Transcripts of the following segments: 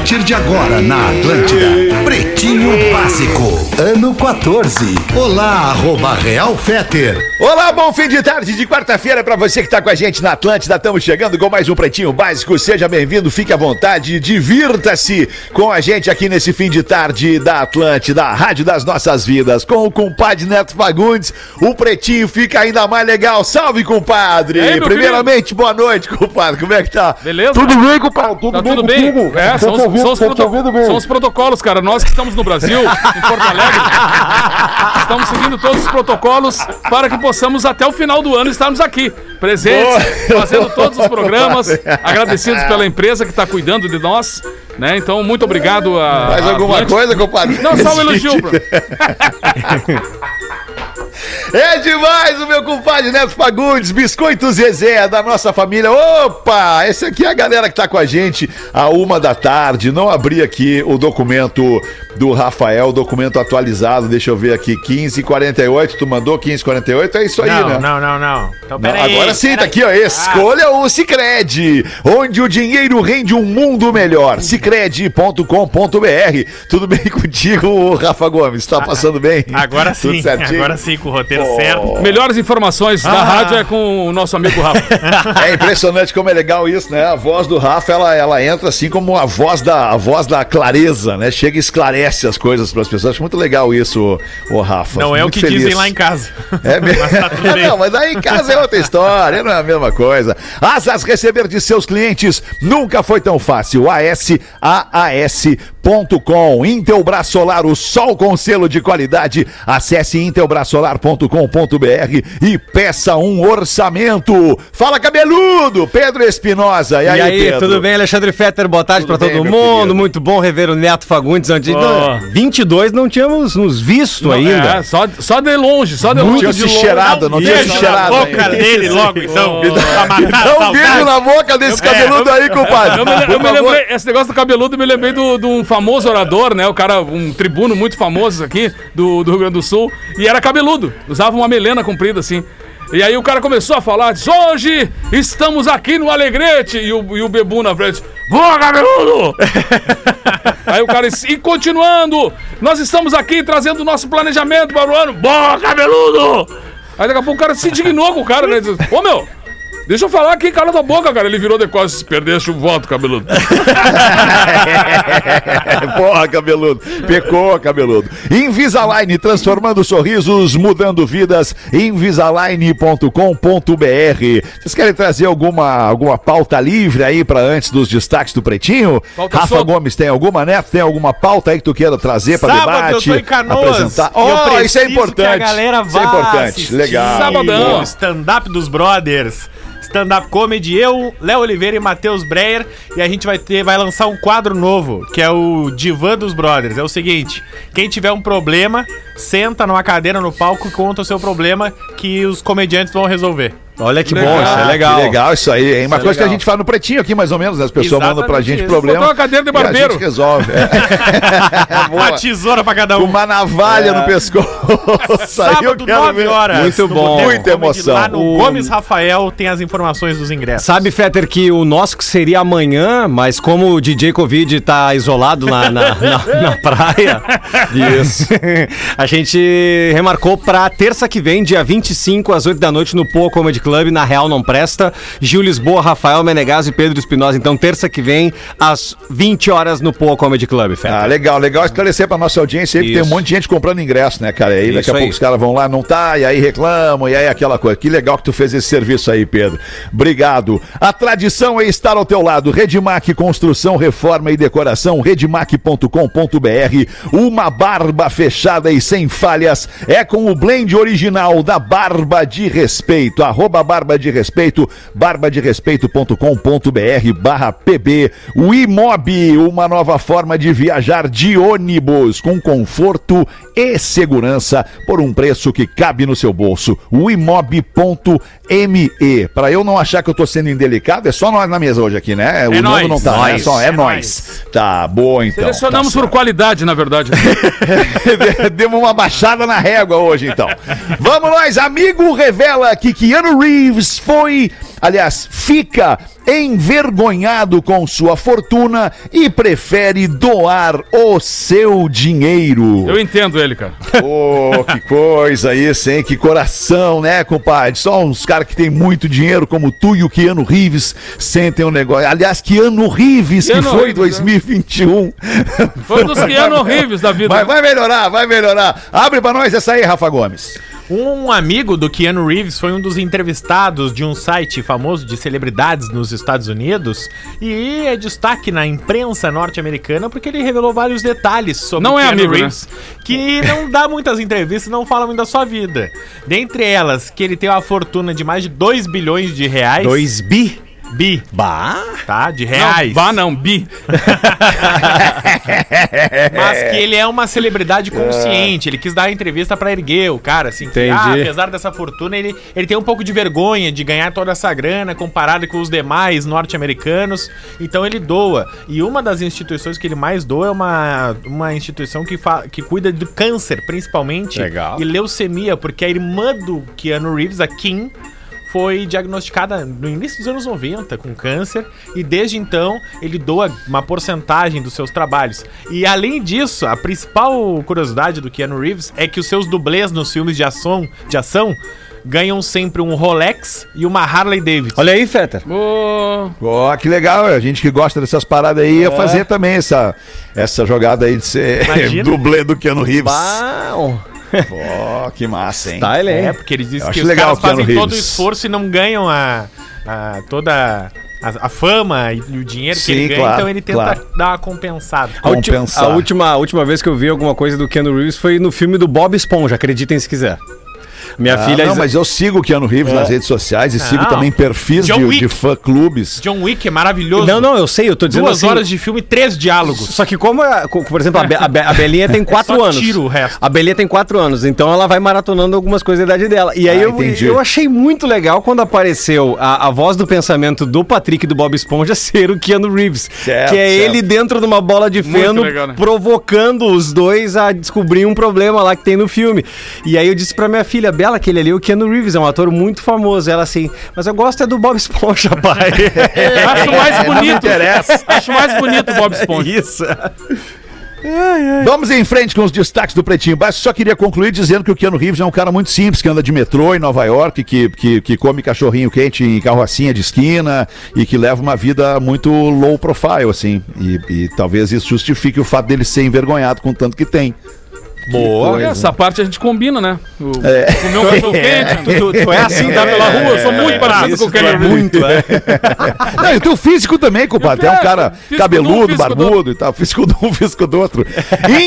partir de agora na Atlântida. Pretinho Básico, ano 14. Olá, arroba Real Feter. Olá, bom fim de tarde de quarta-feira para você que está com a gente na Atlântida. Estamos chegando com mais um Pretinho Básico. Seja bem-vindo, fique à vontade, divirta-se com a gente aqui nesse fim de tarde da Atlântida, a rádio das nossas vidas. Com o compadre Neto Fagundes, o Pretinho fica ainda mais legal. Salve, compadre! Ei, Primeiramente, boa noite, compadre. Como é que tá? Beleza? Tudo bem, compadre? Tudo Tá bem tudo bem? É, são, os, ouvindo, são, os te proto- ouvindo bem. são os protocolos, cara. Nós que estamos no Brasil, em Porto Alegre, estamos seguindo todos os protocolos para que possamos até o final do ano estarmos aqui, presentes, fazendo todos os programas, agradecidos pela empresa que está cuidando de nós, né? Então, muito obrigado a. Mais a alguma Atlântida. coisa, compadre? Não, só um elogio, bro. É demais o meu compadre Neto Fagundes, Biscoito Zezé, da nossa família. Opa, esse aqui é a galera que tá com a gente a uma da tarde. Não abri aqui o documento do Rafael, documento atualizado. Deixa eu ver aqui, 1548. Tu mandou 1548? É isso aí, não, né? não, não, não. Então, Não, peraí. agora sim, tá aqui, ó. Escolha o Cicred, onde o dinheiro rende um mundo melhor. Cicred.com.br. Tudo bem contigo, Rafa Gomes? Tá passando bem? Agora Tudo sim, certinho? agora sim, com o roteiro Pô. certo. Melhores informações da Ah. rádio é com o nosso amigo Rafa. É impressionante como é legal isso, né? A voz do Rafa, ela, ela entra assim como a voz da, a voz da clareza, né? Chega e esclarece as coisas para as pessoas. Acho muito legal isso, o Rafa. Não é o que feliz. dizem lá em casa. É mesmo. Mas tá não, mas aí em casa é outra história, não é a mesma coisa. Asas receber de seus clientes nunca foi tão fácil. ASAAS.com. Intelbras Solar, o sol com selo de qualidade. Acesse intelbrasolar.com.br e peça um orçamento. Fala cabeludo, Pedro Espinosa. E E aí, aí, Pedro? tudo bem, Alexandre Fetter? Boa tarde bem, todo mundo. querido. Muito bom rever o Neto Fagundes. Antes Ó. 22 não tínhamos nos visto ainda. É, só, só de longe, só de Não longe. tinha se cheirado, não tinha se Beijo na cheirado. boca ainda. dele logo, então. Dá um beijo na boca desse cabeludo aí, compadre. Eu me, eu me lembrei, esse negócio do cabeludo, eu me lembrei do- de um famoso orador, né? O cara, um tribuno muito famoso aqui do, do Rio Grande do Sul. E era cabeludo, usava uma melena comprida assim. E aí o cara começou a falar, diz, hoje estamos aqui no Alegrete. E o, e o Bebu na frente, boa cabeludo! aí o cara e continuando, nós estamos aqui trazendo o nosso planejamento para o ano, boa cabeludo! Aí daqui a pouco o cara se indignou com o cara, né? Diz, Ô meu, Deixa eu falar aqui, cala tua boca, cara. Ele virou de costas, se perdeste o voto, cabeludo. Porra, cabeludo. Pecou, cabeludo. Invisalign, transformando sorrisos, mudando vidas. Invisalign.com.br. Vocês querem trazer alguma, alguma pauta livre aí pra antes dos destaques do Pretinho? Pauta Rafa solta. Gomes, tem alguma, Neto? Tem alguma pauta aí que tu queira trazer pra Sábado eu debate? tô em Canoas. Apresentar? Eu Oh, isso é importante. Que a galera isso é vá importante. assistir Legal. Sabadão. Stand-up dos brothers. Stand-up comedy, eu, Léo Oliveira e Matheus Breyer. E a gente vai ter, vai lançar um quadro novo, que é o Divã dos Brothers. É o seguinte: quem tiver um problema, senta numa cadeira no palco e conta o seu problema que os comediantes vão resolver. Olha que Legal. bom, isso é legal. Que legal isso aí, hein? Uma Isso é coisa que a gente faz no pretinho aqui, mais ou menos, né? As pessoas mandam pra Exatamente gente isso. problema. Botou uma cadeira de e barbeiro. A gente resolve. É. Uma tesoura pra cada um. Uma navalha no pescoço. Sábado, quero 9 ver. horas. Muito bom. Muita emoção. Lá no O- Gomes Rafael tem as informações dos ingressos. Sabe, Fetter, que o nosso que seria amanhã, mas como o DJ Covid tá isolado na, na, na- na praia, Isso. a gente remarcou pra terça que vem, dia 25, às 8 da noite, no Poa Comedy Club, na Real Não Presta. Gil Lisboa, Rafael Menegas e Pedro Espinosa. Então, terça que vem, às 20 horas, no Poa Comedy Club, Fetter. Ah, legal, legal esclarecer pra nossa audiência aí, que tem um monte de gente comprando ingresso, né, cara? E aí daqui Isso a aí. pouco os caras vão lá, não tá, e aí reclamam, e aí aquela coisa. Que legal que tu fez esse serviço aí, Pedro. Obrigado. A tradição é estar ao teu lado. Redmac Construção, Reforma e Decoração, redmac.com.br. Uma barba fechada e sem falhas é com o blend original da Barba de Respeito. Arroba Barba de Respeito, barbaderespeito.com.br barra pb. O Imob, uma nova forma de viajar de ônibus com conforto e segurança por um preço que cabe no seu bolso. O imob.me. Para eu não achar que eu tô sendo indelicado, é só nós na mesa hoje aqui, né? O Nando nóis. não tá, né? Nóis. Só, é, É nós. Tá, boa então. Selecionamos Tá por qualidade, na verdade. certo. Demos uma baixada na régua hoje, então. Vamos nós, amigo revela que Keanu Reeves foi aliás, fica envergonhado com sua fortuna e prefere doar o seu dinheiro. Eu entendo ele, cara. Ô, que coisa isso, hein? Que coração, né, compadre? Só uns caras que tem muito dinheiro, como tu e o Keanu Reeves, sentem um negócio. Aliás, Keanu Reeves, Keanu que foi Reeves, 2021. Foi um dos Keanu horríveis da vida. Mas vai melhorar, vai melhorar. Abre pra nós essa aí, Rafa Gomes. Um amigo do Keanu Reeves foi um dos entrevistados de um site famoso de celebridades nos Estados Unidos e é destaque na imprensa norte-americana porque ele revelou vários detalhes sobre Não o é amigo, que não dá muitas entrevistas e não fala muito da sua vida. Dentre elas, que ele tem uma fortuna de mais de 2 bilhões de reais. 2 bi? Bi, Bah! tá? De Não, reais. vá não, bi. Mas que ele é uma celebridade consciente. Ele quis dar a entrevista pra erguer o cara, assim. Que, Entendi. ah, apesar dessa fortuna, ele, ele tem um pouco de vergonha de ganhar toda essa grana comparado com os demais norte-americanos. Então ele doa. E uma das instituições que ele mais doa é uma, uma instituição que, fa que cuida do câncer, principalmente. Legal. E leucemia, porque a irmã do Keanu Reeves, a Kim foi diagnosticada no início dos anos 90 com câncer e desde então ele doa uma porcentagem dos seus trabalhos. E além disso, a principal curiosidade do Keanu Reeves é que os seus dublês nos filmes de ação, de ação ganham sempre um Rolex e uma Harley Davidson. Olha aí, Fetter. Ó, que legal, a gente que gosta dessas paradas aí ia fazer também essa, essa jogada aí de ser dublê do Keanu Reeves. Bah! Ó, que massa, hein? Tá, ele, É, hein? porque ele diz Eu que os legal caras fazem todo o esforço e não ganham a, a- toda a, a fama e o dinheiro que Sim, ele ganha, claro, então ele tenta claro. dar uma compensada. A, compensar. a última, a última vez que eu vi alguma coisa do Keanu Reeves foi no filme do Bob Esponja, acreditem se quiser. Minha Ah, filha... não, mas eu sigo o Keanu Reeves nas redes sociais e sigo Não. também perfis John de, Wick. de fã-clubes. John Wick é maravilhoso. Não, não, eu sei, eu tô dizendo Duas assim... horas de filme, três diálogos. Só que como, a- co- por exemplo, a, Be- a, Be- a Belinha tem quatro Só anos. tira o resto. A Belinha tem quatro anos, então ela vai maratonando algumas coisas da idade dela. E aí Ah, eu, entendi. eu achei muito legal quando apareceu a, a voz do pensamento do Patrick do Bob Esponja ser o Keanu Reeves. Certo, que é certo. ele dentro de uma bola de feno, legal, né? provocando os dois a descobrir um problema lá que tem no filme. E aí eu disse pra minha filha, Bela, que ele ali é o Keanu Reeves, é um ator muito famoso. Ela assim, mas eu gosto é do Bob Esponja, pai. Acho mais não me bonito. interessa. Acho mais bonito o Bob Esponja. Isso. Vamos em frente com os destaques do Pretinho Básico. Só queria concluir dizendo que o Keanu Reeves é um cara muito simples, que anda de metrô em Nova York, que, que, que come cachorrinho quente em carrocinha de esquina e que leva uma vida muito low profile, assim. E, e talvez isso justifique o fato dele ser envergonhado com o tanto que tem. Boa. Olha, essa parte a gente combina, né? O, É. Comer um cachorro quente. Tu, tu é assim, Andar pela rua, eu sou muito parecido Isso, com o tu é muito, é. Não, e o teu físico também, compadre. É um cara de um, cabeludo, do barbudo e tal. Físico de um, físico do outro.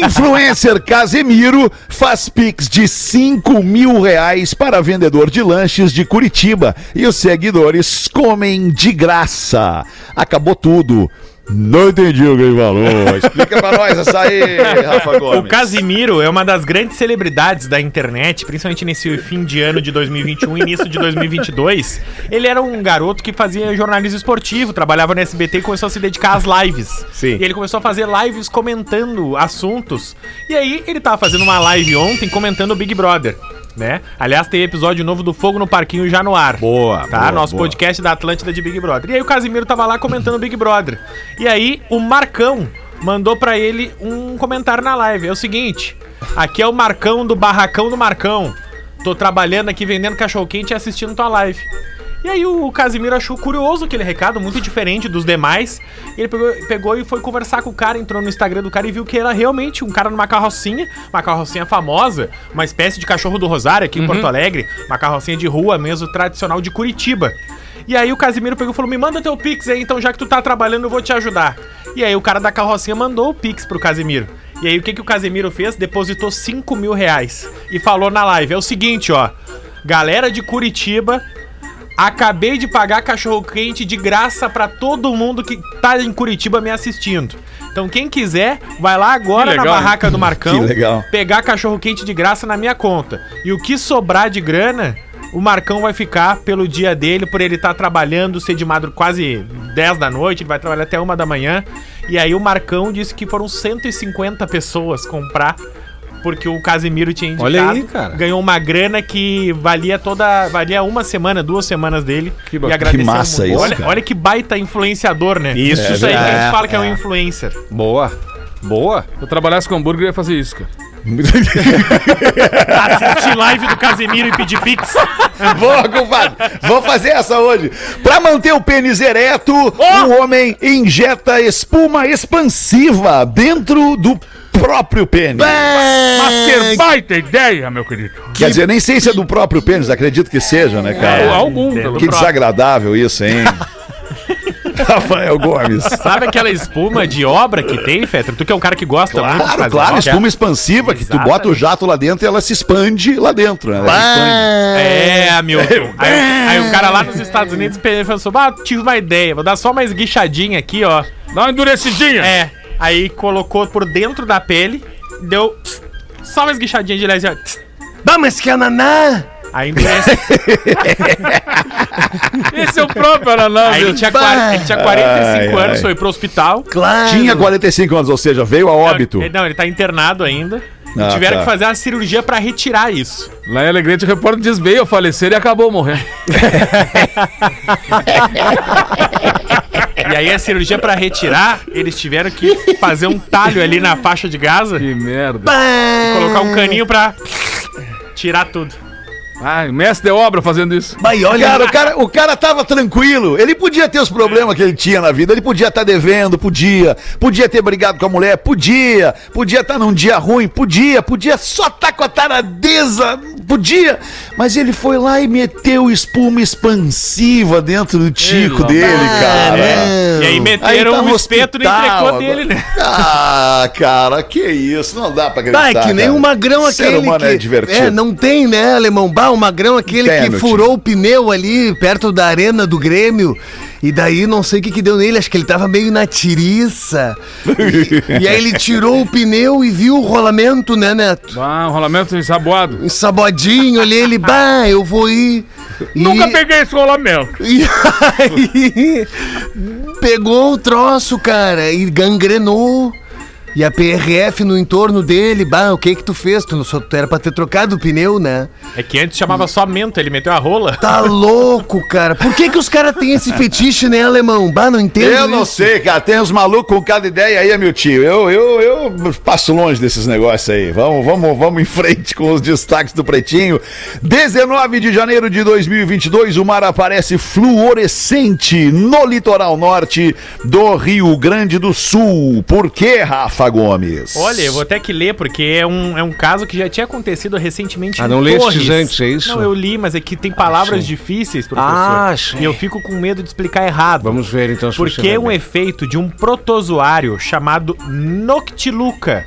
Influencer Casemiro faz pix de 5 mil reais para vendedor de lanches de Curitiba. E os seguidores comem de graça. Acabou tudo. Não entendi o que ele falou. Explica pra nós essa aí, Rafa Gomes. O Casimiro é uma das grandes celebridades da internet, principalmente nesse fim de ano de 2021 e início de 2022. Ele era um garoto que fazia jornalismo esportivo, trabalhava no SBT e começou a se dedicar às lives. Sim. E ele começou a fazer lives comentando assuntos. E aí ele tava fazendo uma live ontem comentando o Big Brother. Né? Aliás, tem episódio novo do Fogo no Parquinho já no ar. Boa, Tá? boa, Nosso boa. podcast da Atlântida de Big Brother. E aí o Casimiro tava lá comentando Big Brother. E aí o Marcão mandou pra ele um comentário na live. É o seguinte: aqui é o Marcão do Barracão do Marcão. Tô trabalhando aqui vendendo cachorro quente e assistindo tua live. E aí o Casimiro achou curioso aquele recado, muito diferente dos demais. Ele pegou, pegou e foi conversar com o cara, entrou no Instagram do cara e viu que era realmente um cara numa carrocinha, uma carrocinha famosa, uma espécie de cachorro do Rosário aqui em Porto Alegre, uma carrocinha de rua mesmo, tradicional de Curitiba. E aí o Casimiro pegou e falou: Me manda teu Pix aí, então já que tu tá trabalhando, eu vou te ajudar. E aí o cara da carrocinha mandou o Pix pro Casimiro. E aí o que, que o Casimiro fez? Depositou 5 mil reais. E falou na live: É o seguinte, ó. Galera de Curitiba, acabei de pagar cachorro quente de graça pra todo mundo que tá em Curitiba me assistindo. Então quem quiser, vai lá agora na barraca do Marcão, pegar cachorro quente de graça na minha conta. E o que sobrar de grana, o Marcão vai ficar pelo dia dele, por ele estar trabalhando, ser de madrugada quase 10 da noite, ele vai trabalhar até uma da manhã. E aí o Marcão disse que foram 150 pessoas comprar porque o Casemiro tinha indicado. Olha aí, cara. Ganhou uma grana que valia toda. valia uma semana, duas semanas dele. Que e Que massa muito. isso, Olha, cara. olha que baita influenciador, né? Isso, isso aí que a é, gente fala que é um é. influencer. Boa. Boa. Se eu trabalhasse com hambúrguer, eu ia fazer isso, cara. Assistir live do Casemiro e pedir pix. Boa, compadre. Vamos fazer essa hoje. Pra manter o pênis ereto, um homem injeta espuma expansiva dentro do próprio pênis. Mas que baita ideia, meu querido. Quer dizer, nem sei se é do próprio pênis, acredito que seja, né, cara? algum. é, pelo Que desagradável isso, hein? Rafael Gomes. Sabe aquela espuma de obra que tem, Fetra? Tu que é um cara que gosta muito Claro, fazer claro, obra. espuma expansiva, que tu bota o jato lá dentro e ela se expande lá dentro, né? Ela expande. É. Aí, aí o cara lá nos Estados Unidos pensou, ah, tive uma ideia, vou dar só uma esguichadinha aqui, ó. Dá uma endurecidinha. É, aí colocou por dentro da pele, deu só uma esguichadinha de ó. Vamos que é naná. Aí endurece. Esse é o próprio Araná, Aí ele tinha, quar- ele tinha 45 Ai, anos, ai. foi pro hospital. Claro. Tinha 45 anos, ou seja, veio a óbito. Não, ele, não, ele tá internado ainda. Ah, Tiveram tá. que fazer uma cirurgia pra retirar isso. Lá em Alegrete, o repórter diz veio a falecer e acabou morrendo. E aí a cirurgia pra retirar, eles tiveram que fazer um talho ali na faixa de Gaza Que merda. colocar um caninho pra tirar tudo. Ai, mestre de obra fazendo isso. Mas olha, Cara, o cara, o cara tava tranquilo. Ele podia ter os problemas que ele tinha na vida. Ele podia estar devendo, podia. Podia ter brigado com a mulher, podia. Podia estar num dia ruim, podia. Podia só estar com a taradeza, podia. Mas ele foi lá e meteu espuma expansiva dentro do tico dele, cara. E aí Aí meteram tá um espeto no entrecô dele, né? Ah, cara, que isso. Não dá pra acreditar. Bah, é que nem cara. o magrão Ser aquele humano que... é divertido. É, não tem, né, alemão? Bah, o magrão aquele que furou o pneu ali perto da arena do Grêmio. E daí não sei o que que deu nele, acho que ele tava meio na tiriça. E, e aí ele tirou o pneu e viu o rolamento, né, Neto? Ah, um rolamento ensaboado. Ensabodinho ali, ele, bah, eu vou ir. E- Nunca peguei esse rolamento. E aí pegou o troço, cara, e gangrenou. E a PRF no entorno dele, bah, o que que tu fez? Tu, não só, tu era pra ter trocado o pneu, né? É que antes chamava só mento, ele meteu a rola. Tá louco, cara. Por que que os caras têm esse fetiche, né, alemão? Bah, não entendo Eu não isso. sei, cara. Tem uns malucos com cada ideia aí, meu tio. Eu, eu, eu passo longe desses negócios aí. Vamos, vamos, vamos em frente com os destaques do Pretinho. 19 de janeiro de 2022, o mar aparece fluorescente no litoral norte do Rio Grande do Sul. Por quê, Rafa Gomes? Olha, eu vou até que ler, porque é um, é um caso que já tinha acontecido recentemente Ah, não Torres. antes, é isso? Não, eu li, mas é que tem palavras difíceis, professor. Ah, sim. e eu fico com medo de explicar errado. Vamos ver então se Porque você é vai um bem. efeito de um protozoário chamado Noctiluca.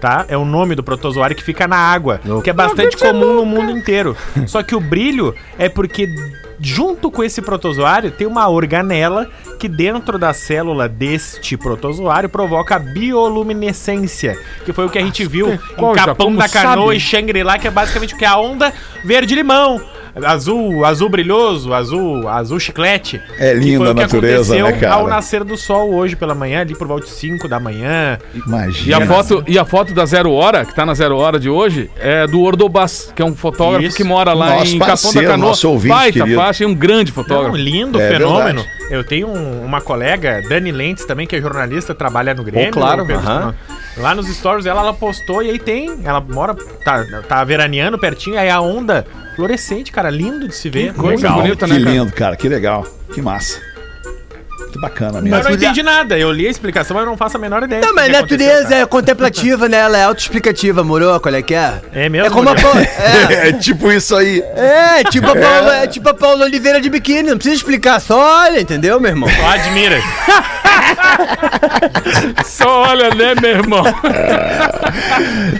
Tá? É o nome do protozoário que fica na água, que é bastante comum no mundo inteiro. Só que o brilho é porque junto com esse protozoário tem uma organela que dentro da célula deste protozoário provoca a bioluminescência, que foi o que a gente viu em? Capão da Canoa sabe? e Shangri-La, que é basicamente o que é a onda verde-limão. Azul, azul brilhoso, azul, azul chiclete. É que linda foi a o que natureza, aconteceu né, cara? Ao nascer do sol hoje pela manhã, ali por volta de 5 da manhã. Imagina. E a, foto, e a foto da Zero Hora, que tá na Zero Hora de hoje, é do Ordobas, que é um fotógrafo Isso. que mora lá Nosso em Capão da parceiro, Canoa. nosso ouvinte Baita querido. faixa e um grande Não, fotógrafo. lindo É fenômeno. verdade. Eu tenho um- uma colega, Dani Lentes, também, que é jornalista, trabalha no Grêmio. Oh, claro, aham. Espinosa. Lá nos stories dela, ela postou e aí tem. Ela mora, tá, tá veraneando pertinho, aí a onda fluorescente, cara, lindo de se ver. coisa Legal. bonita, Que né, cara? lindo, cara. Que legal. Que massa. Que bacana mesmo. Eu não entendi nada. Eu li a explicação, mas eu não faço a menor ideia. Não, mas natureza cara. é contemplativa, né? Ela é autoexplicativa, moro? Qual é que é? É mesmo, É como a? Paula, é, É tipo isso aí. é, tipo a Paula, é tipo a Paula Oliveira de biquíni, não precisa explicar, só olha, entendeu, meu irmão? Só admira. Só olha, né, meu irmão?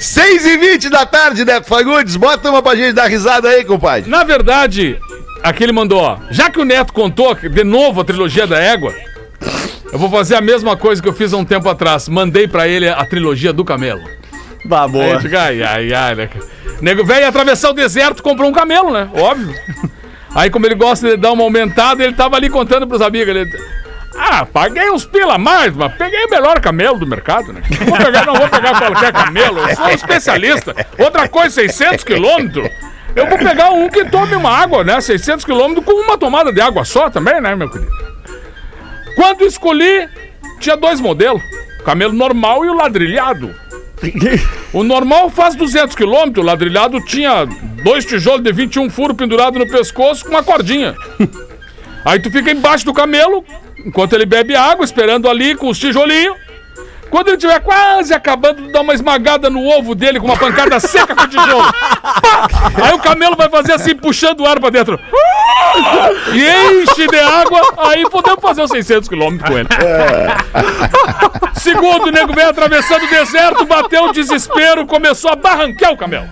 6 e 20 da tarde, Neto Fagundes. Bota uma pra gente dar risada aí, compadre. Na verdade, aqui ele mandou, ó. Já que o Neto contou de novo a trilogia da égua, eu vou fazer a mesma coisa que eu fiz há um tempo atrás. Mandei pra ele a trilogia do camelo. Bah, Aí boa. eu digo, ai, ai, ai, né? Nego velho atravessar o deserto, comprou um camelo, né? Óbvio. Aí, como ele gosta de dar uma aumentada, ele tava ali contando pros amigos. Ele... Ah, paguei uns pila a mais, mas peguei o melhor camelo do mercado, né? Não vou pegar, não vou pegar qualquer camelo, eu sou um especialista. Outra coisa, 600 quilômetros. Eu vou pegar um que tome uma água, né? 600 quilômetros com uma tomada de água só também, né, meu querido? Quando escolhi, tinha dois modelos. O camelo normal e o ladrilhado. O normal faz 200 km, o ladrilhado tinha dois tijolos de 21 furos pendurados no pescoço com uma cordinha. Aí tu fica embaixo do camelo, enquanto ele bebe água, esperando ali com os tijolinhos. Quando ele estiver quase acabando dar uma esmagada no ovo dele com uma pancada seca com tijolo. Aí o camelo vai fazer assim, puxando o ar pra dentro. E enche de água, aí podemos fazer os 600 km com ele. Segundo, o nego veio atravessando o deserto, bateu o desespero, começou a barranquear o camelo.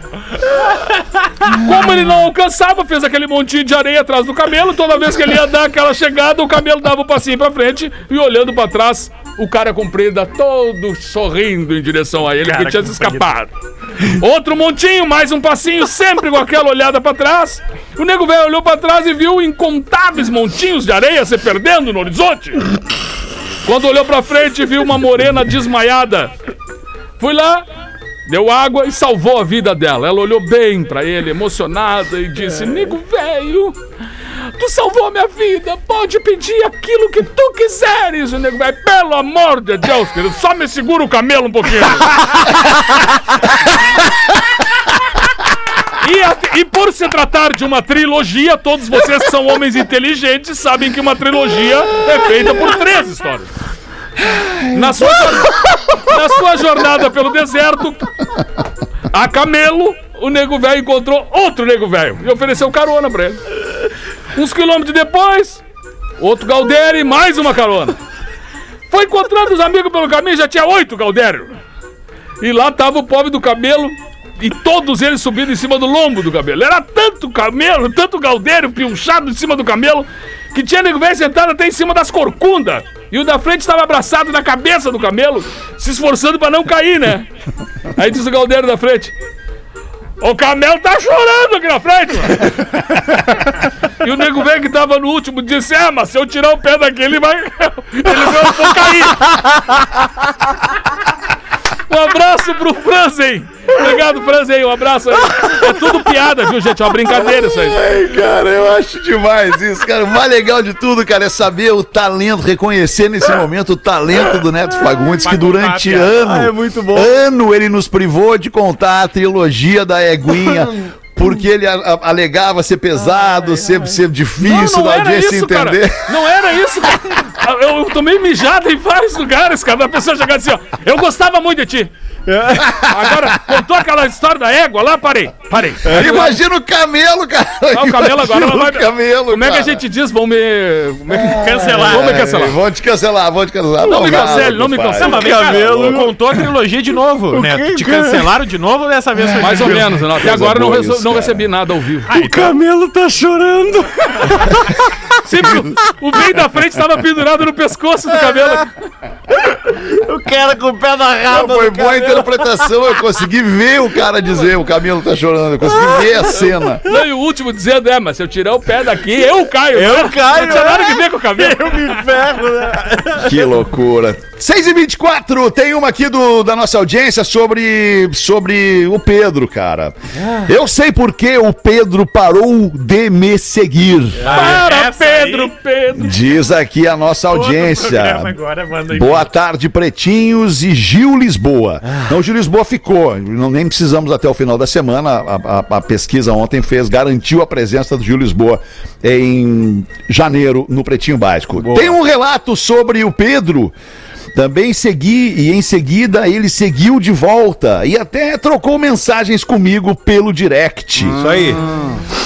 Como ele não alcançava, fez aquele montinho de areia atrás do camelo. Toda vez que ele ia dar aquela chegada, o camelo dava um passinho pra frente e olhando pra trás, o cara comprido todo sorrindo em direção a ele, Cara que tinha se escapado. Outro montinho, mais um passinho, sempre com aquela olhada pra trás. O nego velho olhou pra trás e viu incontáveis montinhos de areia se perdendo no horizonte. Quando olhou pra frente, viu uma morena desmaiada. Fui lá, deu água e salvou a vida dela. Ela olhou bem pra ele, emocionada, e disse: Nego velho, tu salvou minha vida. Pode pedir aquilo que tu quiseres. O nego velho, pelo amor de Deus, querido, só me segura o camelo um pouquinho. E, a- e por se tratar de uma trilogia, todos vocês que são homens inteligentes sabem que uma trilogia é feita por três histórias. Na sua, na sua jornada pelo deserto, a camelo, o nego velho encontrou outro nego velho e ofereceu carona pra ele. Uns quilômetros depois, outro Galdério e mais uma carona. Foi encontrando os amigos pelo caminho, já tinha oito Galdério. E lá tava o pobre do cabelo e todos eles subindo em cima do lombo do cabelo. Era tanto camelo, tanto galdério pinchado em cima do camelo, que tinha nego velho sentado até em cima das corcundas. E o da frente estava abraçado na cabeça do camelo, se esforçando para não cair, né? Aí diz o galdério da frente: O camelo tá chorando aqui na frente, mano. E o nego velho que tava no último disse: É, mas se eu tirar o pé daqui, ele vai. Ele vai cair. Um abraço pro Franzen. Obrigado, Franzen. Um abraço aí. É tudo piada, viu, gente? É uma brincadeira isso aí. Ai, cara, eu acho demais isso, cara. O mais legal de tudo, cara, é saber o talento, reconhecer nesse momento o talento do Neto Fagundes, que durante a piada. ano, Ah, é muito bom. ano ele nos privou de contar a trilogia da Eguinha. Porque ele a- a- alegava ser pesado, ser, ser difícil da audiência entender. cara. Não era isso, cara. Eu, eu tomei mijada em vários lugares, cara. A pessoa chegando assim, ó. Eu gostava muito de ti. Agora, contou aquela história da égua lá, parei. Parei. Imagina o camelo, cara. Ah, o camelo agora não vai. o camelo, Como é que a cara. gente diz? Vão me. é Cancelar. Vão me cancelar. É, vão te cancelar, vão te cancelar. Não me cancele, não me cancele. Não, mas vem cá, Camelo. contou a trilogia de novo, né? Te cancelaram de novo ou dessa vez foi Mais ou menos, né? Até agora não, isso, não cara. recebi nada ao vivo. Ah, O então, camelo tá chorando. Sempre o, o bem da frente estava pendurado no pescoço do cabelo. O cara com o pé na Não, raba. foi boa a camelo. Interpretação, eu consegui ver o cara dizer o camelo tá chorando, eu consegui ver a cena. Não, e o último dizendo, é, mas se eu tirar o pé daqui, eu caio. Eu caio, Não tinha nada é. que ver com o cabelo. Eu me ferro, né? Que loucura. 6 e 24 tem uma aqui do, da nossa audiência sobre, sobre o Pedro, cara. Eu sei por que o Pedro parou de me seguir. Para, essa Pedro, aí- Pedro. Diz aqui a nossa audiência. Agora. Boa tarde, pretinhos e Gil Lisboa. Não, Gil Lisboa ficou. Não, nem precisamos até o final da semana. A, a- a pesquisa ontem fez, garantiu a presença do Gil Lisboa em janeiro no Pretinho Básico. Tem um relato sobre o Pedro. Também segui e em seguida ele seguiu de volta e até trocou mensagens comigo pelo direct. Isso aí.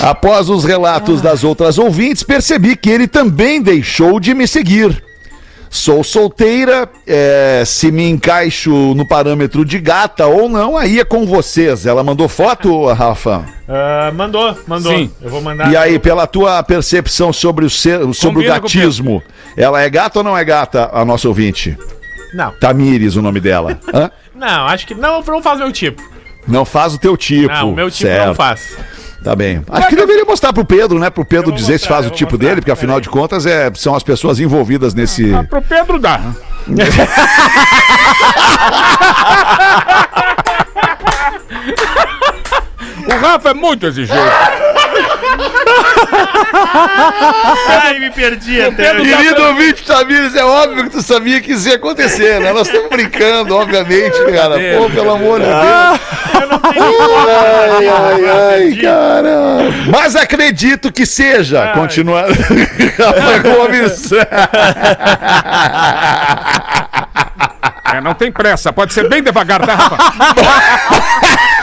Após os relatos das outras ouvintes, percebi que ele também deixou de me seguir. Sou solteira, é, se me encaixo no parâmetro de gata ou não, aí é com vocês. Ela mandou foto, Rafa? Ah, mandou, mandou. Sim. Eu vou mandar. E aí, pela tua percepção sobre o, ser, sobre o Combina com o gatismo, ela é gata ou não é gata, a nossa ouvinte? Não, Tamires, o nome dela. Não, acho que não, não faz meu tipo. Não faz o teu tipo. Não, o meu tipo certo. não faz. Tá bem. Acho que deveria mostrar pro Pedro, né? Pro Pedro dizer se mostrar, faz o eu tipo mostrar. dele, porque afinal de contas é, são as pessoas envolvidas nesse. Ah, pro Pedro dá. o Rafa é muito exigente. Ai, me perdi até. Querido ouvinte Tamires, é óbvio que tu sabia que isso ia acontecer, né? Nós estamos brincando, obviamente, cara. Pô, pelo amor de Deus. Ai, ai, ai, cara. Mas acredito que seja. Continuando. Rafa Gomes. É, não tem pressa, pode ser bem devagar, tá, Rafa?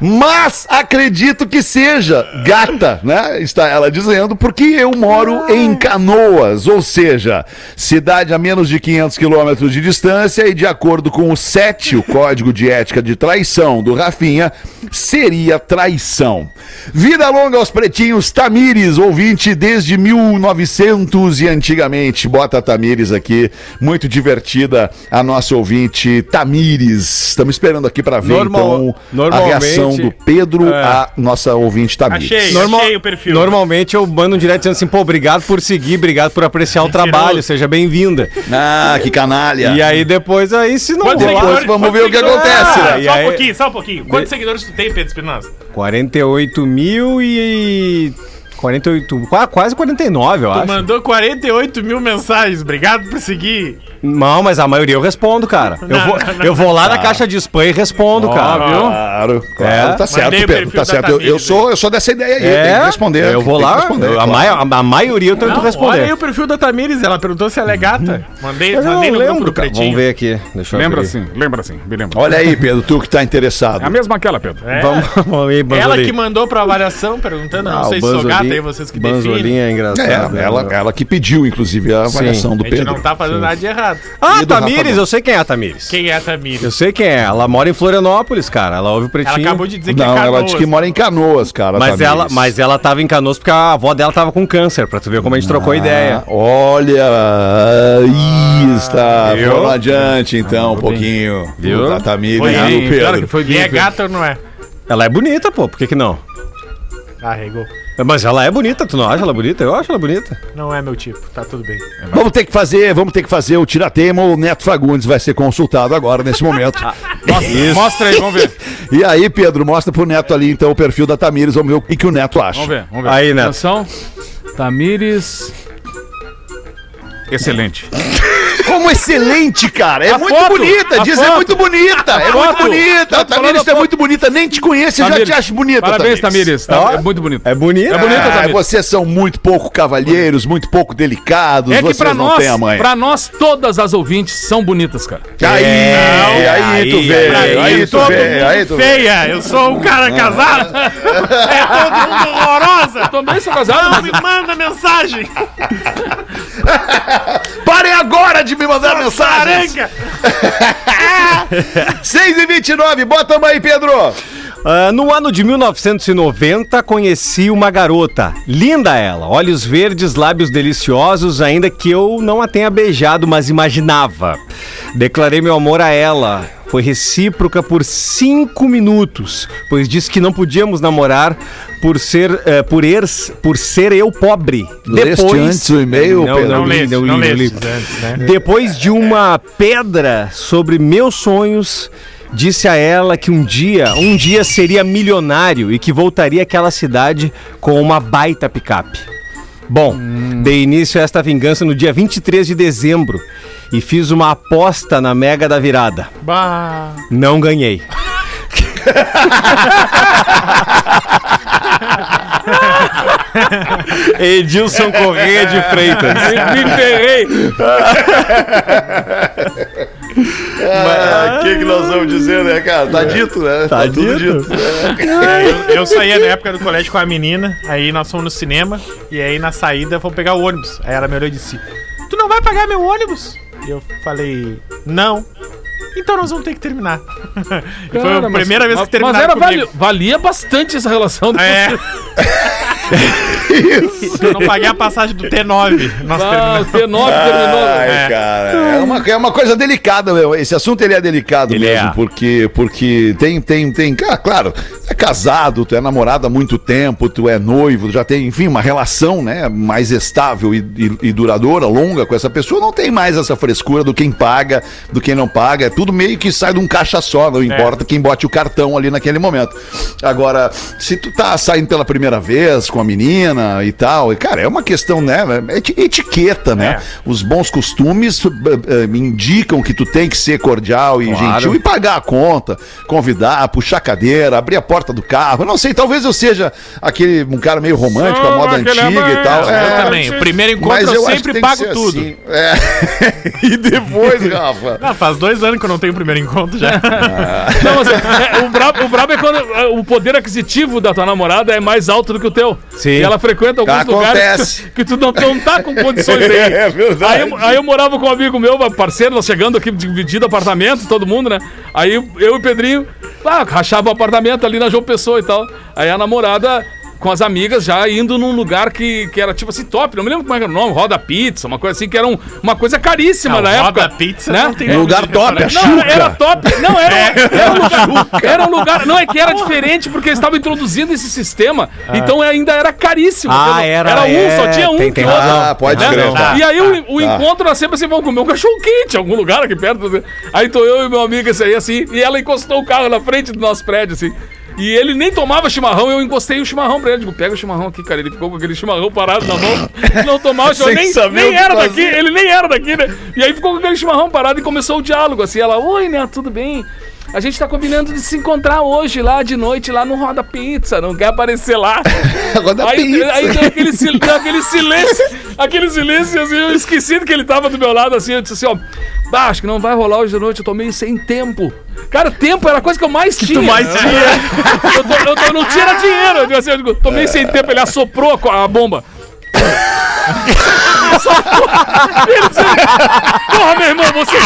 Mas acredito que seja gata, né? Está ela dizendo, porque eu moro em Canoas, ou seja, cidade a menos de 500 quilômetros de distância e de acordo com o 7, o código de ética de traição do Rafinha, seria traição. Vida longa aos pretinhos Tamires, ouvinte desde 1900 e antigamente. Bota a Tamires aqui, muito divertida a nossa ouvinte Tamires. Estamos esperando aqui para ver Normal- então a reação do Pedro É. à nossa ouvinte Tamires. Achei, Normal- achei o perfil. Normalmente eu mando um direct dizendo assim, pô, obrigado por seguir, obrigado por apreciar o trabalho, seja bem-vinda. Ah, que canalha. E aí depois aí se não Quantos rolar, Depois vamos ver o que acontece, seguidores- né? Só aí- um pouquinho, só um pouquinho. Quantos seguidores tu tem, Pedro Espinosa? 48 mil e 48, qua- quase 49, eu Tu acho. mandou 48 mil mensagens. Obrigado por seguir. Não, mas a maioria eu respondo, cara. Eu vou, eu vou lá na caixa de spam e respondo, cara. Claro, claro, É. tá certo, o Pedro, perfil tá da certo. Eu, eu Tamires, sou, eu sou dessa ideia aí, tem É, que responder. eu vou tem que lá, responder, a, claro. mai- a maioria eu tento Não, responder. olha aí o perfil da Tamires. Ela perguntou se ela é gata. Mandei, eu mandei no grupo lembro, do cara. Pretinho. Vamos ver aqui. Deixa eu Lembra abrir. sim, lembra sim, me lembra. Olha aí, Pedro, tu que tá interessado. É a mesma aquela, Pedro. É. Vamos, vamos aí, Ela Banzolim. que mandou pra avaliação, perguntando, não Ah, sei se sou gata, aí vocês que Banzolim definem. é engraçado. É, ela, ela que pediu, inclusive, a avaliação do A gente Pedro. não tá fazendo nada de errado. Ah, do Tamires, eu sei quem é a Tamires. Quem é a Tamires? Eu sei quem é. Ela mora em Florianópolis, cara. Ela ouve o Ela pretinho. acabou de dizer que Não, é ela disse que mora em Canoas, cara. Mas Tamires. ela, mas ela tava em Canoas porque a avó dela tava com câncer, pra tu ver como a gente trocou ideia. Ah, Olha, aí está. viu? Vamos adiante, então, um pouquinho. Viu? Da Tamires Foi e do Pedro. claro que foi E é bem, gata ou não é? Ela é bonita, pô. Por que que não? Arregou. Mas ela é bonita, tu não acha ela bonita? Eu acho ela bonita. Não é meu tipo, tá tudo bem. Vamos ter que fazer, vamos ter que fazer o tiratema. O Neto Fagundes vai ser consultado agora, nesse momento. Mostra, mostra aí, vamos ver. E aí, Pedro, mostra pro Neto ali, então, o perfil da Tamires. Vamos ver o que, que o Neto acha. Vamos ver, vamos ver. Aí, Neto. Atenção. Tamires. Excelente. Como excelente, cara. É A muito foto, bonita. Diz é foto. muito bonita. É muito bonita. Tamires da é muito bonita. Nem te conheço e já te acho bonita. Parabéns, Tamires. Tá-. É muito bonito. É bonita. É bonita, Ah, Tamires. vocês são muito pouco cavalheiros, muito pouco delicados. É que vocês pra não nós, têm a mãe. pra nós, todas as ouvintes são bonitas, cara. Aí, É, aí, aí, tu veio, aí, aí, tu veio, aí tu feia. Eu sou um cara casado. é todo mundo horrorosa. Também sou casado, Não me manda mensagem. Agora de me mandar mensagens. Caranga. 6 e 29 bota uma aí, Pedro. Ah, no ano de 1990, conheci uma garota. Linda ela, olhos verdes, lábios deliciosos, ainda que eu não a tenha beijado, mas imaginava. Declarei meu amor a ela. Foi recíproca por cinco minutos, pois disse que não podíamos namorar por ser, eh, por, ers, por ser eu pobre. Leste antes o e-mail, Não, não, Não li, não li, não não li. antes, né? Depois de uma pedra sobre meus sonhos, disse a ela que um dia, um dia seria milionário e que voltaria àquela cidade com uma baita picape. Bom, dei início a esta vingança no dia 23 de dezembro e fiz uma aposta na Mega da Virada. Bah. Não ganhei. Edilson Corrêa de Freitas. Me ferrei. O que, que nós vamos dizer, né, cara? Tá dito, né? Tá tudo dito. É, eu, eu saía na época do colégio com a menina, aí nós fomos no cinema, e aí na saída fomos pegar o ônibus. Aí ela me olhou e disse: Tu não vai pagar meu ônibus? E eu falei: Não. Então nós vamos ter que terminar. e foi Cara, a mas- primeira vez que terminaram Mas era, vali- valia bastante essa relação. do- É, Eu não paguei a passagem do T9. Nossa, Ah, o terminou. T9 terminou. Ai, É. cara, é uma, é uma coisa delicada, meu. Esse assunto ele é delicado Ele mesmo, é. porque porque tem tem tem, ah, claro, tu é casado, tu é namorado há muito tempo, tu é noivo, tu já tem, enfim, uma relação, né, mais estável e, e- e duradoura, longa com essa pessoa, não tem mais essa frescura do quem paga, do quem não paga, é tudo meio que sai de um caixa só, não importa quem bote o cartão ali naquele momento. Agora, se tu tá saindo pela primeira vez com a menina e tal, e, cara, é uma questão, né, é eti- etiqueta, né? É. Os bons costumes eh, eh, indicam que tu tem que ser cordial e Claro. gentil e pagar a conta, convidar, puxar a cadeira, abrir a porta do carro. Eu não sei, talvez eu seja aquele um cara meio romântico, a moda antiga e tal. amante. É, Eu também. O primeiro encontro eu, eu, sempre pago tudo. assim. É. e depois, Rafa? Não, faz dois anos que eu não tenho o primeiro encontro já. Não, mas é, é, o, brabo, o brabo é quando é, o poder aquisitivo da tua namorada é mais alto do que o teu. Sim. E ela frequenta alguns Acontece. lugares que, que tu não, não tá com condições aí. É verdade. Aí, eu- aí eu morava com um amigo meu, parceiro, nós chegando aqui, dividido apartamento, todo mundo, né? Aí eu e o Pedrinho, ah, rachava o apartamento ali na João Pessoa e tal. Aí a namorada com as amigas já indo num lugar que, que era tipo assim, top, não me lembro como era o nome, Roda Pizza, uma coisa assim, que era um- uma coisa caríssima Não, na Roda época. Pizza né? não tem Um lugar top, é Não, era, top. Não, era, era, um lugar, era um lugar. Não, é que era diferente porque eles estavam introduzindo esse sistema. Então ainda era caríssimo. Ah, era, Era um, é, só tinha um tem- que tem outro. Ah, pode né? crer. Tá. E aí o, o Tá. encontro era sempre assim, vamos comer um cachorro quente em algum lugar aqui perto. Aí tô eu e meu amigo esse aí assim, e ela encostou o carro na frente do nosso prédio assim. E ele nem tomava chimarrão, eu encostei o chimarrão pra ele. Digo, pega o chimarrão aqui, cara. Ele ficou com aquele chimarrão parado na mão. Não tomava, Sem nem, nem era daqui, ele nem era daqui, né? E aí ficou com aquele chimarrão parado e começou o diálogo, assim. Ela, oi, né, tudo bem? A gente tá combinando de se encontrar hoje, lá de noite, lá no Roda Pizza. Não quer aparecer lá. Roda aí, Pizza. aí deu aquele, sil- deu aquele silêncio, aquele silêncio, assim, eu esqueci que ele tava do meu lado, assim, eu disse assim, ó, "Bah, acho que não vai rolar hoje de noite, eu tô meio sem tempo. Cara, tempo era a coisa que eu mais tinha. mais tinha. eu, tô- eu tô- eu não tinha era dinheiro. Eu digo assim, eu digo, tô meio sem tempo, ele assoprou a, a bomba. Disse, Porra, meu irmão, você.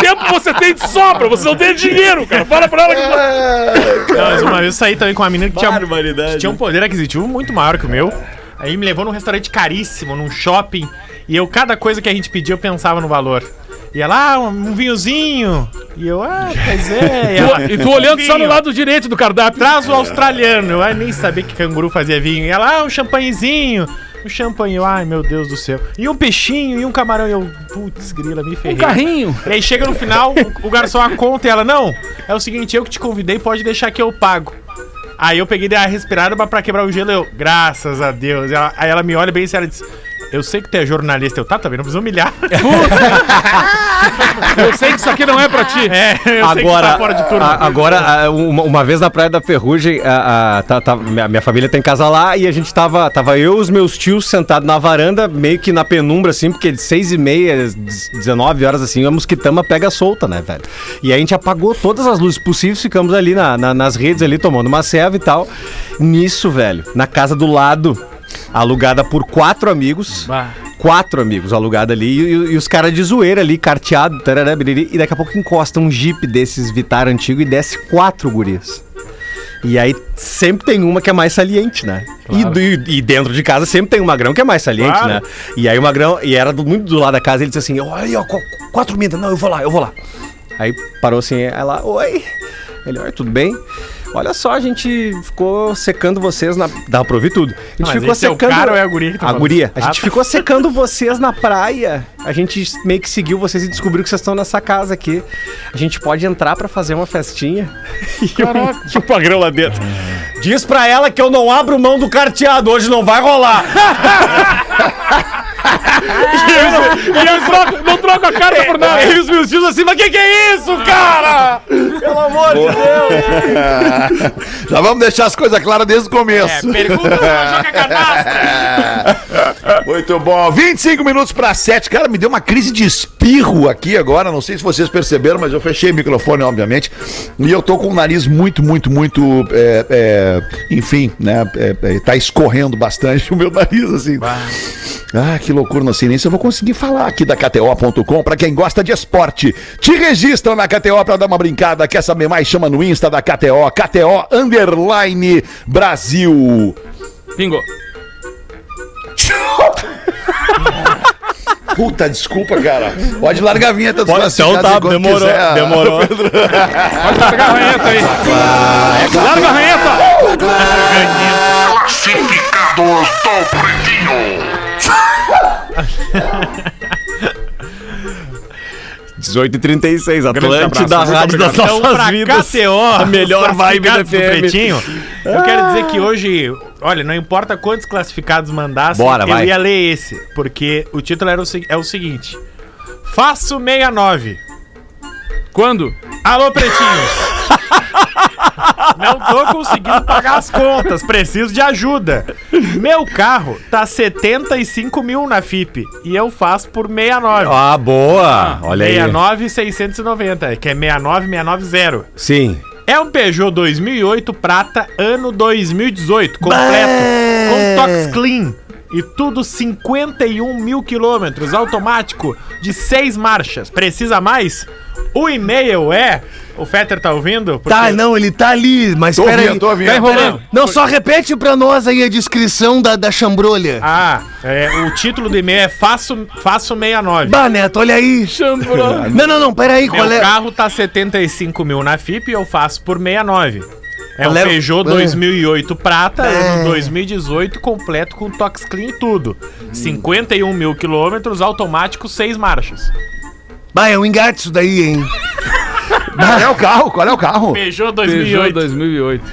Tempo você tem de sobra, você não tem dinheiro, cara. Fala pra ela que. Não, mas uma vez eu saí também com uma menina que tinha, que tinha um poder aquisitivo muito maior que o meu. Aí me levou num restaurante caríssimo, num shopping. E eu, cada coisa que a gente pedia, eu pensava no valor. E ela, ah, um vinhozinho. E eu, ah, pois é. E, ela, E tu olhando só no lado direito do cardápio. Traz o australiano. Eu ah, nem sabia que canguru fazia vinho. E ela, ah, um champanhezinho. Um champanhe, eu, ai meu Deus do céu. E um peixinho e um camarão. E eu, putz, grila, me ferrei. Um carrinho. E aí chega no final, o, o garçom a conta e ela, não, é o seguinte, eu que te convidei, pode deixar que eu pago. Aí eu peguei dei a respirada pra- pra quebrar o gelo, eu, graças a Deus. Ela- aí ela me olha bem sério e diz, eu sei que tu é jornalista. Eu, tá, também, não precisa humilhar. Eu sei que isso aqui não é pra ti. é, eu sei que Agora, tá fora de turma. a- agora a- uma, uma vez na Praia da Ferrugem, a, a- tá- tá- minha, minha família tem casa lá e a gente tava, tava eu e os meus tios sentados na varanda, meio que na penumbra, assim, porque de seis e meia, 19 horas, assim, a mosquitama pega solta, né, velho? E a gente apagou todas as luzes possíveis, ficamos ali na- na- nas redes ali, tomando uma ceva e tal. Nisso, velho, na casa do lado, alugada por quatro amigos Bah. quatro amigos alugados ali e, e- e os caras de zoeira ali, carteado, tarará, biriri, e daqui a pouco encosta um jeep desses Vitar antigo e desce quatro gurias. E aí sempre tem uma que é mais saliente, né? E, do- e dentro de casa sempre tem um magrão que é mais saliente, Claro. né? E aí o magrão, e era do- muito do lado da casa, ele disse assim: Olha aí, ó, qu- quatro minas, não, eu vou lá, eu vou lá. Aí parou assim, ela, oi. Ele, tudo bem? Olha só, a gente ficou secando vocês na. Dava pra ouvir tudo. A gente Mas ficou esse é o secando. cara ou é a guria que tá A falando? guria. A Ah, gente tá. ficou secando vocês na praia. A gente meio que seguiu vocês e descobriu que vocês estão nessa casa aqui. A gente pode entrar pra fazer uma festinha. Caraca. E o magrão lá dentro. Diz pra ela que eu não abro mão do carteado. Hoje não vai rolar. E não troca, não troca a cara por nada. E os meus tios assim, mas que que é isso, cara? Pelo amor de Deus. Já vamos deixar as coisas claras desde o É, começo. pergunta se ela joga cadastro. Muito bom. 25 minutos para 7. Cara, me deu uma crise de espirro aqui agora. Não sei se vocês perceberam, mas eu fechei o microfone, obviamente. E eu tô com o nariz muito, muito, muito. é, é, enfim, né? é, é, tá escorrendo bastante o meu nariz, assim. Ah, que loucura, nem se eu vou conseguir falar aqui da KTO.com pra quem gosta de esporte. Te registra na KTO pra dar uma brincada. Quer saber mais? Chama no Insta da KTO, KTO Underline Brasil. Bingo. Puta, desculpa, cara. Pode largar a vinheta dos Pode, classificados então tá, demorou, quiser. demorou. Pode largar a ranheta aí. Larga a ranheta. Classificados do Pretinho. 18h36, Atlântida, abraço, Rádio das Então, Nossas pra Vidas. KTO, a melhor vibe da do FM. Pretinho, eu quero dizer que hoje, olha, não importa quantos classificados mandassem, Bora, eu vai. ia ler esse, porque o título era o, é o seguinte: Faço 69. Quando? Alô, pretinhos! Não tô conseguindo pagar as contas, preciso de ajuda. Meu carro tá 75 mil na FIP e eu faço por 69. Ah, boa. Olha aí. 69,690, que é 69690. Sim. É um Peugeot 2008 prata, ano 2018, completo, com Tox Clean. E tudo 51 mil quilômetros, automático, de seis marchas. Precisa mais? O e-mail é... O Fetter tá ouvindo? Porque- Tá, não, ele tá ali, mas Tô pera ouvindo, tô ouvindo. Tá enrolando. Não, só repete pra nós aí a descrição da, da chambrolha. Ah, é, o título do e-mail é Faço, Faço 69. Bah, Neto, olha aí. Chambrou. Não, não, não, pera aí, Meu qual é? carro tá 75 mil na FIP e eu faço por 69. É um Qual é o- Peugeot Ah. 2008 prata, É. ano 2018, completo com Tox Clean e tudo. 51 mil quilômetros, automático, 6 marchas. Bah, é um engate isso daí, hein? Qual é o carro? Qual é o carro? Peugeot Peugeot 2008. 2008.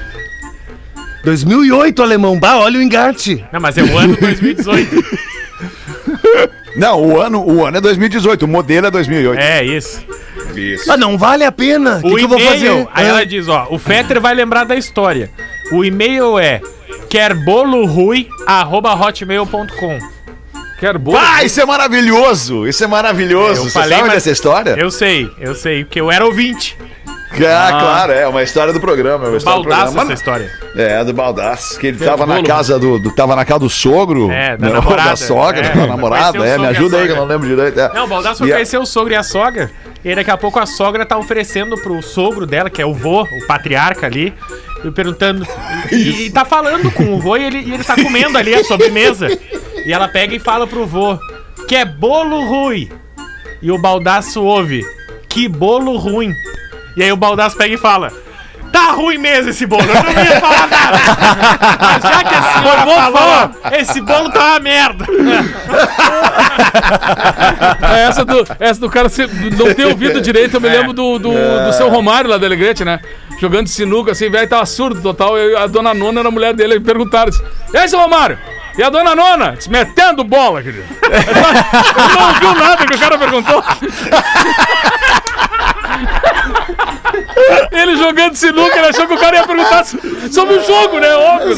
2008, alemão. Bah, olha o engate. Não, mas é o ano 2018. Não, o ano, o ano é 2018, o modelo é 2008. é, isso. Isso. Ah, não vale a pena. O que, que eu vou e-mail, fazer? aí Ah, ela diz, ó, o Fetter vai lembrar da história. O e-mail é querbolohui@hotmail.com. Quero bolo. Ah, isso é maravilhoso! Isso é maravilhoso! Eu Você falei, sabe dessa história? Eu sei, eu sei, porque eu era ouvinte. Ah, claro, é uma história do programa. É uma história do Baldaço programa. essa história. É, do Baldaço, que ele tava na casa do, do- Tava na casa do sogro. É, da não, namorada. Da sogra, É, da namorada. É, me ajuda aí que eu não lembro direito. é. Não, o Baldasso foi E a- conhecer o sogro e a sogra. E daqui a pouco a sogra tá oferecendo pro sogro dela, que é o vô, o patriarca ali, e perguntando. E, e tá falando com o vô e ele, e ele tá comendo ali a sobremesa. E ela pega e fala pro vô: que é bolo ruim. E o Baldaço ouve: que bolo ruim. E aí o Baldaço pega e fala. Tá ruim mesmo esse bolo, eu não ia falar nada. Mas já que a senhora falou, esse bolo tá uma merda. É, essa, do, essa do cara não ter ouvido direito, eu me lembro do, do, do seu Romário lá da Alegrete, né? Jogando sinuca, assim, velho, tava surdo total. E a dona Nona era a mulher dele. E perguntaram assim: E aí, seu Romário? E a dona Nona? Disse, metendo bola, querido. Ele não ouviu nada que o cara perguntou. Ele jogando sinuca, ele achou que o cara ia perguntar sobre o jogo, né? Óbvio.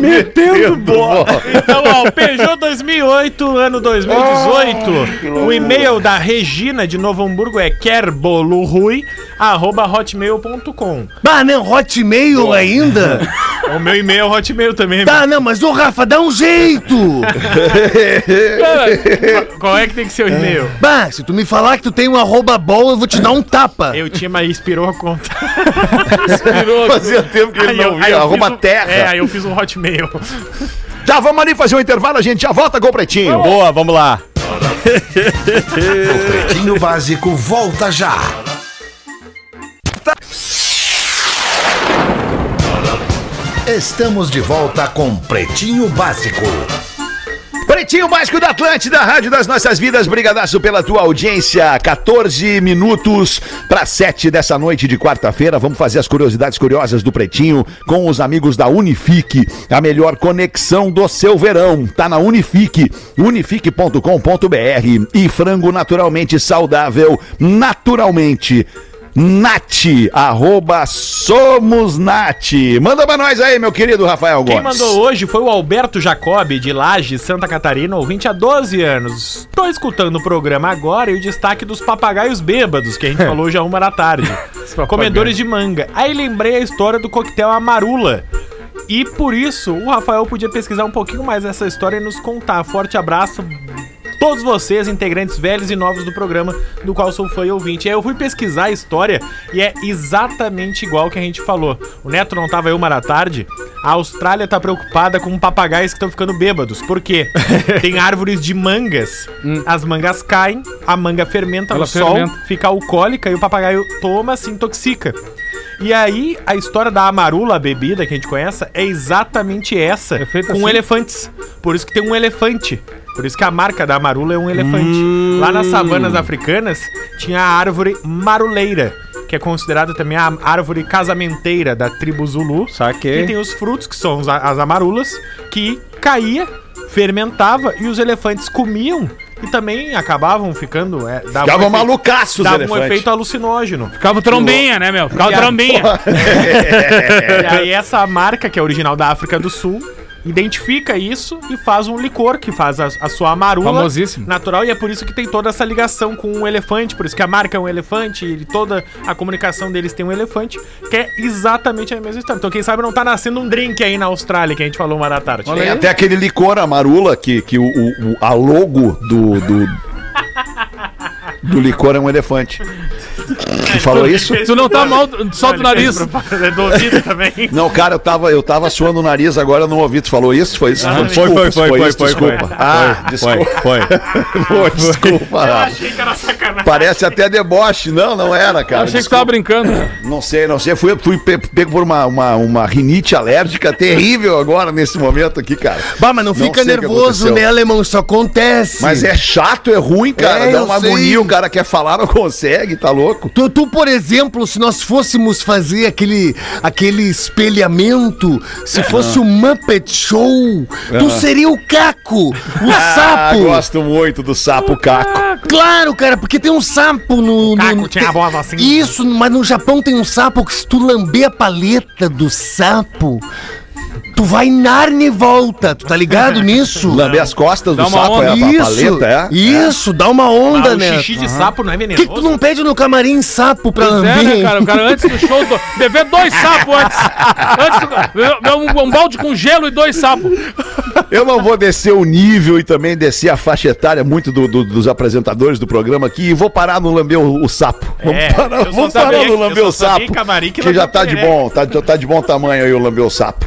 Metendo bola. Então, ó, o Peugeot 2008, ano 2018. o e-mail da Regina de Novo Hamburgo é querbolurui@hotmail.com. Bah, não, Hotmail ainda? O meu e-mail é o Hotmail também. Tá, não, mas ô Rafa, dá um jeito! Qual é que tem que ser o e-mail? Bah, se tu me falar que tu tem um arroba bom, eu vou te dar um tapa. Eu tinha, mas expirou a conta. Fazia tempo que ele Aí não eu- via. Arroba fiz um- terra. É, aí eu fiz um Hotmail. Tá, vamos ali fazer um intervalo, a gente já volta com o Pretinho. Boa, vamos lá. O Pretinho Básico volta já. Estamos de volta com Pretinho Básico. Pretinho Básico da Atlântida, Rádio das Nossas Vidas, brigadaço pela tua audiência. 14 minutos para 7 dessa noite de quarta-feira. Vamos fazer as curiosidades curiosas do Pretinho com os amigos da Unifique, a melhor conexão do seu verão. Tá na Unifique, unifique.com.br e frango naturalmente saudável, naturalmente. Nat, arroba somos. Manda pra nós aí, meu querido Rafael Gomes. Quem mandou hoje foi o Alberto Jacobi, de Lages, Santa Catarina, ouvinte há 12 anos. Tô escutando o programa agora e o destaque dos papagaios bêbados, que a gente falou já uma da tarde. Comedores de manga. Aí lembrei a história do coquetel Amarula. E por isso, o Rafael podia pesquisar um pouquinho mais essa história e nos contar. Forte abraço. Todos vocês, integrantes velhos e novos do programa, do qual sou fã e ouvinte. E aí eu fui pesquisar a história e é exatamente igual que a gente falou. O Neto não tava aí uma da tarde. A Austrália tá preocupada com papagaios que estão ficando bêbados. Por quê? Tem árvores de mangas. As mangas caem, a manga fermenta Ela no sol, fermenta. fica alcoólica e o papagaio toma, se intoxica. E aí, a história da amarula, a bebida que a gente conhece, é exatamente essa, É com assim? elefantes. Por isso que tem um elefante. Por isso que a marca da amarula é um elefante. Lá nas savanas africanas, tinha a árvore maruleira, que é considerada também a árvore casamenteira da tribo Zulu. Saquei. E tem os frutos, que são as amarulas, que caía, fermentava e os elefantes comiam e também acabavam ficando... É, dava Ficava um efeito- malucaço os Dava um efeito alucinógeno. Ficava o trombinha, né, meu? Ficava o E a- trombinha. E aí essa marca, que é original da África do Sul, identifica isso e faz um licor que faz a, a sua amarula Famosíssimo. natural e é por isso que tem toda essa ligação com o elefante, por isso que a marca é um elefante e toda a comunicação deles tem um elefante, que é exatamente a mesma história. Então quem sabe não tá nascendo um drink aí na Austrália, que a gente falou uma da tarde. Tem até aquele licor amarula que, que o, o- o- a logo do, do, do licor é um elefante. Tu falou isso? Tu não tá mal, solta o nariz. É do ouvido também. Não, cara, eu tava, eu tava suando o nariz agora, eu não ouvi. Tu falou isso? Foi isso? Ah, Desculpa, foi, foi, foi, isso, foi, desculpa. foi. Ah, desculpa. Foi. Pô, desculpa. Eu achei que era sacanagem. Parece até deboche. Não, não era, cara. Achei que tu tava brincando. Não sei, não sei. Fui, fui pe- pego por uma, uma, uma rinite alérgica terrível agora, nesse momento aqui, cara. Bah, mas não Não fica nervoso, né, alemão? Isso acontece. Mas é chato, é ruim, cara. É, Dá eu uma sei. agonia, o cara quer falar, não consegue, tá louco? Tu, tu, por exemplo, se nós fôssemos fazer aquele, aquele espelhamento, se fosse o Muppet Show, tu seria o Caco, o Ah, sapo. gosto muito do sapo caco. Claro, cara, porque tem um sapo no. no Caco tinha a voz assim. Isso, mas no Japão tem um sapo que se tu lamber a paleta do sapo, tu vai Narnia e volta. Tu tá ligado nisso? Lamber as costas Dá do sapo onda. é a Isso, paleta, é? isso, dá uma Ah, onda, o né? xixi de sapo não é Por venenoso? que, que tu não pede no camarim sapo pra Pois é, lamber? né, cara? O cara antes do show, do... dever dois sapos antes. antes do... um, um balde com gelo e dois sapos. Eu não vou descer o nível e também descer a faixa etária muito do- do- dos apresentadores do programa aqui e vou parar no lamber o, o sapo. Vamos É, parar, eu só vamos parar no lamber o sapo. que Que já tá de bom, tá, já tá de bom tamanho aí o lamber o sapo.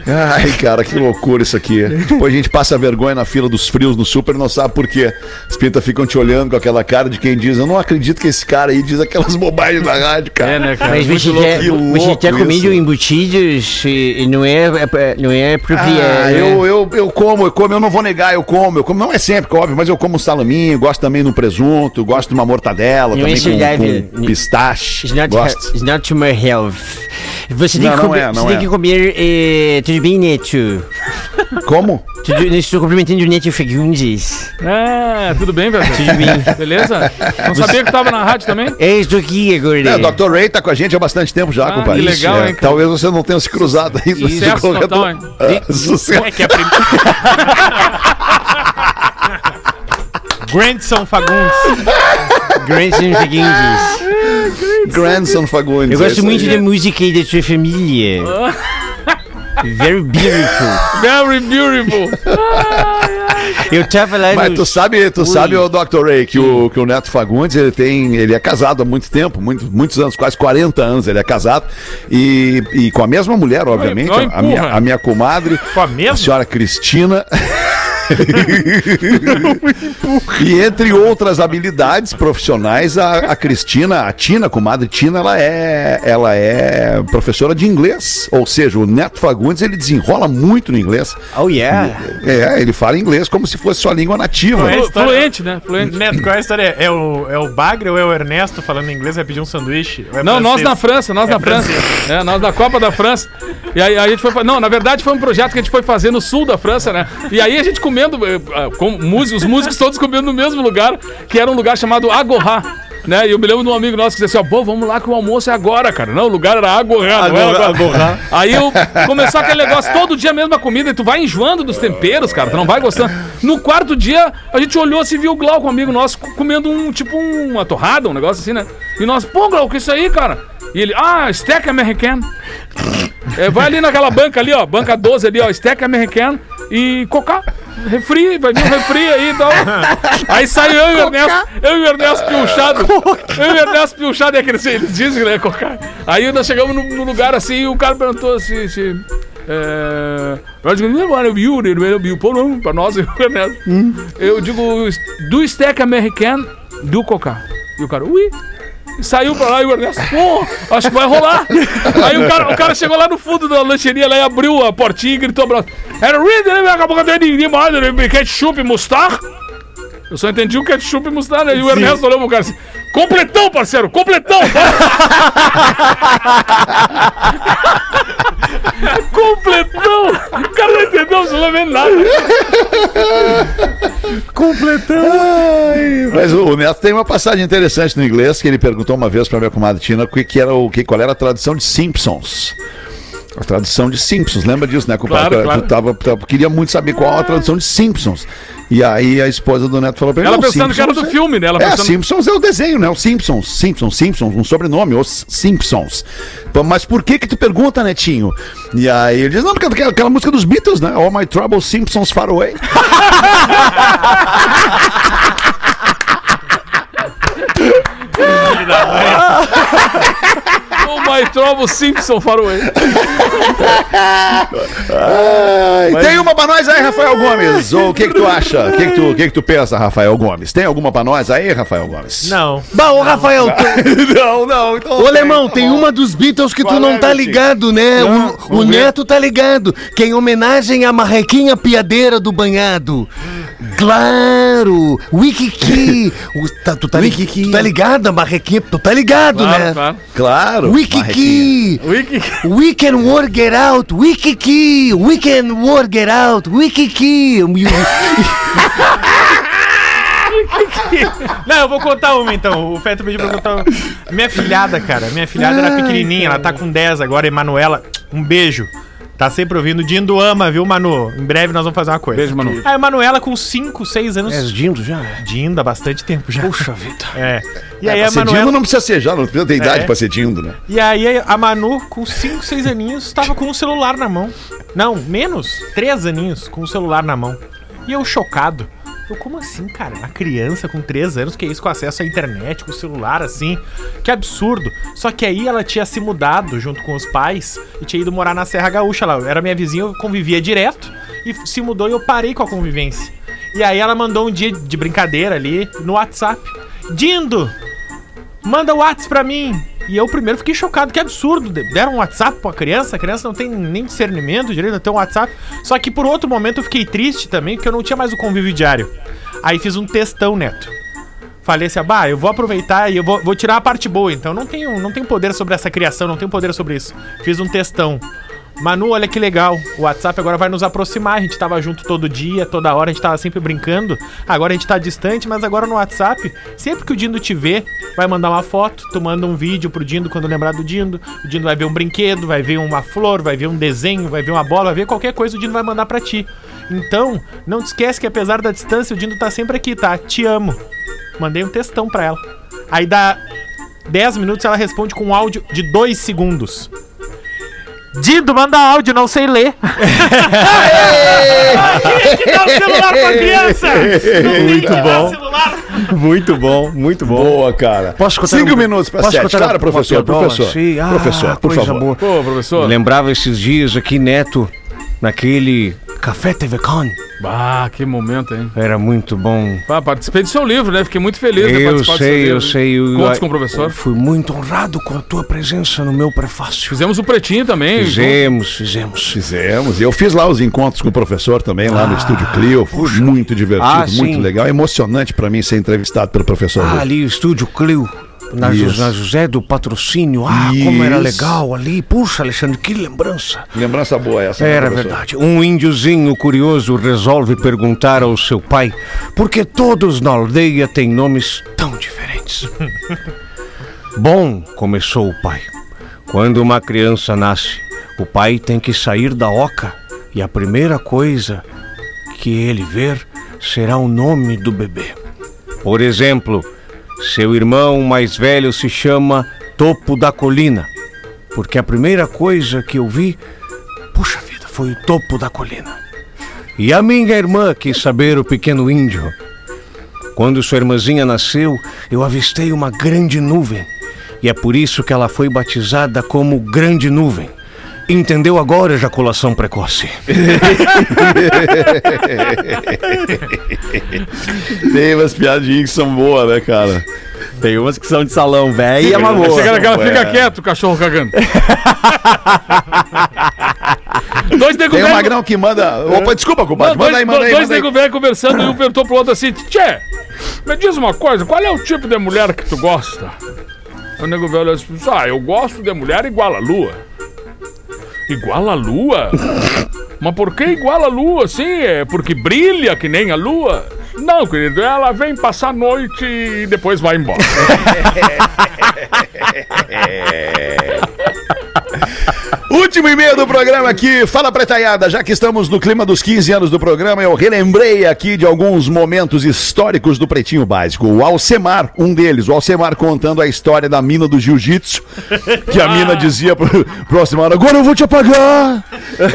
Ai, cara, que loucura isso aqui. Depois a gente passa vergonha na fila dos frios no super e não sabe por quê. Os pintas ficam te olhando com aquela cara de quem diz: Eu não acredito que esse cara aí diz aquelas bobagens na rádio, cara. É, né, cara? Mas Muito você louco. já, já comendo embutidos e e não é, é- não é apropriado. Ah, né? eu, eu, eu como, eu como, eu não vou negar, eu como, eu como, não é sempre, óbvio, mas eu como um salaminho, gosto também no presunto, gosto de uma mortadela, Não é também com, com pistache, It's not, gosto. it's not to my health. Você tem, Não, que, não comer, é, não você tem é. que comer. eh, tudo bem, Neto? Como? Tudo, estou cumprimentando o Neto Fagundes. É, tudo bem, velho? Tudo bem. Beleza? Não sabia que tava na rádio também? Eu estou aqui agora. É, o Dr. Ray tá com a gente há bastante tempo já, Ah, compadre. que legal, É, hein, cara? Talvez você não tenha se cruzado aí no Sucesso corredor. total, hein? Ah, sucesso. É que a primeira. Grandson Fagundes. Grandson Fagundes. Grandson Fagundes. Eu é gosto isso muito aí. da música aí da sua família. Very beautiful. Very beautiful. Eu tava lá Mas no... tu sabe, tu sabe, o Dr. Ray, que o, que o Neto Fagundes, ele tem, ele é casado há muito tempo, muito, muitos anos, quase 40 anos ele é casado, e, e com a mesma mulher, obviamente, não a, empurra. minha, a minha comadre, Com a mesma? senhora Cristina. e entre outras habilidades profissionais, a, a Cristina, a Tina, a comadre Tina, ela é, ela é professora de inglês. Ou seja, o Neto Fagundes, ele desenrola muito no inglês. Oh, yeah. É, ele fala inglês como se fosse sua língua nativa. É, história- Fluente, né? Fluente. Neto, qual é a história? É o, é o Bagre ou é o Ernesto falando inglês? Vai pedir um sanduíche? É Não, nós na França, nós É na França. É, nós da Copa da França. E aí a gente foi. Não, na verdade foi um projeto que a gente foi fazer no sul da França, né? E aí a gente comendo, eh, ah, com músicos, os músicos todos comendo no mesmo lugar, que era um lugar chamado Agorá. Né? E eu me lembro de um amigo nosso que disse assim: ó, pô, vamos lá que o almoço é agora, cara. Não, o lugar era Agorá, não era agora. Aí eu começou aquele negócio, todo dia a mesma comida, e tu vai enjoando dos temperos, cara, tu não vai gostando. No quarto dia, a gente olhou assim, viu o Glauco, um amigo nosso, co- comendo um, tipo, uma torrada, um negócio assim, né? E nós, pô, Glauco, isso aí, cara? E ele, ah, steak americano. É, vai ali naquela banca ali, ó, banca 12 ali, ó, steak americano e coca. Refri, vai vir um refri aí e tal. Aí saiu eu e o Ernesto, eu e o Ernesto pilchado. Eu e o Ernesto pilchado, é aquele, eles dizem, né, cocar. Aí nós chegamos no, no lugar assim e o cara perguntou se. se é... Pra nós, eu, Ernesto. Eu digo, do steak americano, do cocar. E o cara, ui. Saiu pra lá e o Ernesto, pô, acho que vai rolar. Aí o cara, o cara chegou lá no fundo da lancheria lá e abriu a portinha e gritou pra nós. Era né? Acabou que eu de mais, ketchup e mostarda. Eu só entendi o ketchup e mostarda. E o Ernesto olhou pro cara assim, completão, parceiro, completão. completão. O cara não entendeu absolutamente nada. Mas o, o Neto tem uma passagem interessante no inglês que ele perguntou uma vez pra minha comadre Tina que, que era o que qual era a tradução de Simpsons. A tradução de Simpsons, lembra disso, né? Claro, claro. Tu tava, tava- queria muito saber qual a tradução de Simpsons. E aí a esposa do Neto falou pra ele: Ela "Não, pensando que era do Simpsons é- filme, né? Ela É, pensando... Simpsons é o desenho, né? O Simpsons, Simpsons, Simpsons, um sobrenome, os Simpsons. Mas por que que tu pergunta, Netinho? E aí ele diz, não, porque aquela, aquela música dos Beatles, né? All My Trouble Simpsons Far Away. O My Trouble Simpson Faroe. Ai, Tem uma pra nós aí, Rafael Gomes. Ou o que que tu acha? O que que tu, que que tu pensa, Rafael Gomes? Tem alguma pra nós aí, Rafael Gomes? Não. Bah, ô Rafael, tu- não, não. Então ô Alemão, tem uma dos Beatles que tu não é, tá ligado, né? Não, O, o. Neto tá ligado, que é em homenagem à marrequinha piadeira do banhado. Claro! Wikiki! O- tá- tu, tá li- tu tá ligado, a marrequinha? Tu tá ligado, Claro, né? claro. Claro. Wikiki! Wiki. We can work it out, Wikiki! We can work it out, Wikiki! Não, eu vou contar uma então. O Feto pediu pra eu contar uma. Minha filhada, cara. Minha filhada era pequenininha, ela tá com 10 agora. Emanuela, um beijo. Tá sempre ouvindo. Dindo ama, viu, Manu? Em breve nós vamos fazer uma coisa. Beijo, Manu. A Emanuela com 5, 6 anos. És dindo já? Dindo há bastante tempo já. Puxa vida. É. E É, aí pra a ser dindo não precisa ser já, não precisa ter idade É. pra ser dindo, né? E aí a Manu, com 5, 6 aninhos, tava com um celular na mão. Não, menos. 3 aninhos com o celular na mão. E eu chocado. Eu, como assim, cara? Uma criança com 3 anos, que é isso, com acesso à internet, com celular, assim. Que absurdo. Só que aí ela tinha se mudado junto com os pais e tinha ido morar na Serra Gaúcha lá. Era minha vizinha, eu convivia direto. E se mudou e eu parei com a convivência. E aí ela mandou um dia de brincadeira ali no WhatsApp. Dindo, manda o WhatsApp pra mim. E eu primeiro fiquei chocado, que absurdo. Deram um WhatsApp pra criança, a criança não tem nem discernimento direito de ter um WhatsApp. Só que por outro momento eu fiquei triste também, porque eu não tinha mais o convívio diário. Aí fiz um textão, Neto. Falei assim, ah, bah, eu vou aproveitar e eu vou, vou tirar a parte boa. Então não tenho, não tenho poder sobre essa criação, não tenho poder sobre isso. Fiz um textão. Manu, olha que legal. O WhatsApp agora vai nos aproximar. A gente tava junto todo dia, toda hora, a gente tava sempre brincando. Agora a gente tá distante, mas agora no WhatsApp, sempre que o Dindo te vê, vai mandar uma foto, tu manda um vídeo pro Dindo quando lembrar do Dindo. O Dindo vai ver um brinquedo, vai ver uma flor, vai ver um desenho, vai ver uma bola, vai ver qualquer coisa, o Dindo vai mandar pra ti. Então, não te esquece que apesar da distância, o Dindo tá sempre aqui, tá? Te amo. Mandei um textão pra ela. Aí dá 10 minutos ela responde com um áudio de 2 segundos. Dindo, manda áudio, não sei ler. Quem é que dá o celular pra criança? Muito bom. Muito bom, muito bom. Boa, cara. Posso contar Cinco um- minutos para posso sete. contar Claro, professor, professor. Sim, ah, professor, por favor. boa. Pô, professor. Lembrava esses dias aqui, Neto, naquele Café TV Con. Ah, que momento, hein? Era muito bom. Ah, participei do seu livro, né? Fiquei muito feliz de Eu participar do seu sei, livro. eu sei. Eu, Contos com o professor. Fui muito honrado com a tua presença no meu prefácio. Fizemos o pretinho também. Fizemos, fizemos. Fizemos. E eu fiz lá os encontros com o professor também, lá no Estúdio Clio. Foi muito divertido, Ah, muito legal. Emocionante para mim ser entrevistado pelo professor. Ah, ali o estúdio Clio. Na, Isso. na José do Patrocínio. Ah, como era Isso. legal ali. Puxa, Alexandre, que lembrança. Lembrança boa essa. né, Era verdade. Um índiozinho curioso resolve perguntar ao seu pai por que todos na aldeia têm nomes tão diferentes. Bom, começou o pai. Quando uma criança nasce, o pai tem que sair da oca e a primeira coisa que ele ver será o nome do bebê. Por exemplo, seu irmão mais velho se chama Topo da Colina, porque a primeira coisa que eu vi Puxa vida, foi o topo da colina. E a minha irmã quis saber o pequeno índio. Quando sua irmãzinha nasceu, eu avistei uma grande nuvem. E é por isso que ela foi batizada como Grande Nuvem. Entendeu agora, ejaculação precoce? Tem umas piadinhas que são boas, né, cara? Tem umas que são de salão, velho, e é uma boa. Chega naquela, fica quieto, cachorro cagando. dois nego Tem um velho- magrão que manda. Opa, desculpa, compadre. dois, Manda aí, manda aí. dois nego velho conversando e um perguntou pro outro assim: Tchê, me diz uma coisa, qual é o tipo de mulher que tu gosta? O nego velho disse: Ah, eu gosto de mulher igual a lua. Igual a lua? Mas por que igual a lua, assim? É porque brilha que nem a lua? Não, querido, ela vem passar a noite e depois vai embora. Último e-mail do programa aqui. Fala, pretaiada. Já que estamos no clima dos 15 anos do programa, eu relembrei aqui de alguns momentos históricos do Pretinho Básico. O Alcemar, um deles, o Alcemar contando a história da mina do jiu-jitsu, que a mina dizia pro, pro Alcemar: agora eu vou te apagar.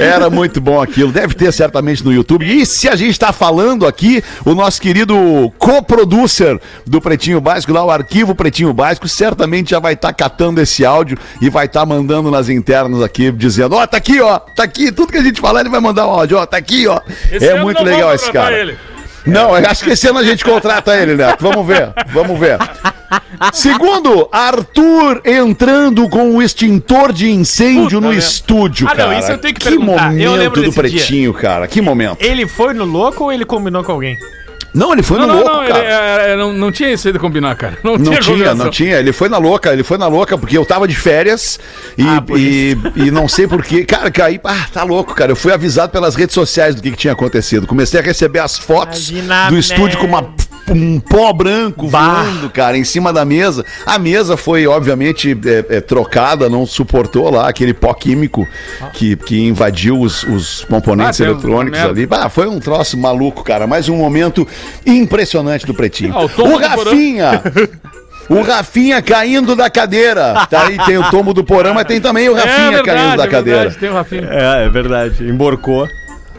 Era muito bom aquilo. Deve ter certamente no YouTube. E se a gente está falando aqui, o nosso querido co-producer do Pretinho Básico, lá o arquivo Pretinho Básico, certamente já vai estar catando esse áudio e vai estar mandando nas internas aqui, dizendo: Ó, tá aqui, ó, tá aqui, tudo que a gente falar, ele vai mandar um áudio, ó, tá aqui, ó. Esse é muito não legal esse cara. ele. Não, acho que esse ano a gente contrata ele, Neto. Vamos ver, vamos ver. Segundo, Arthur entrando com o extintor de incêndio no merda. estúdio, Ah, não, cara. isso eu tenho que perguntar. Eu momento lembro do desse dia. pretinho, cara. Que momento. Ele foi no louco ou ele combinou com alguém? Não, ele foi Não, no não, louco, não, ele, cara. é, é, não, não tinha isso aí de combinar, cara. Não, Não tinha, combinação. não tinha. Ele foi na louca, ele foi na louca, porque eu tava de férias e, Ah, e, e não sei porquê. Cara, caí. Ah, tá louco, cara. Eu fui avisado pelas redes sociais do que, que tinha acontecido. Comecei a receber as fotos Imagina, do estúdio né? com uma, um pó branco voando, cara, em cima da mesa. A mesa foi, obviamente, é, é, trocada, não suportou lá aquele pó químico que, que invadiu os, os componentes Ah, eletrônicos ali. Ah, foi um troço maluco, cara. Mais um momento impressionante do Pretinho. Ah, o o. Rafinha. O Rafinha caindo da cadeira. Tá aí, tem o tomo do porão, mas tem também o Rafinha é caindo da é cadeira. verdade, tem o Rafinha. É, é verdade. Emborcou.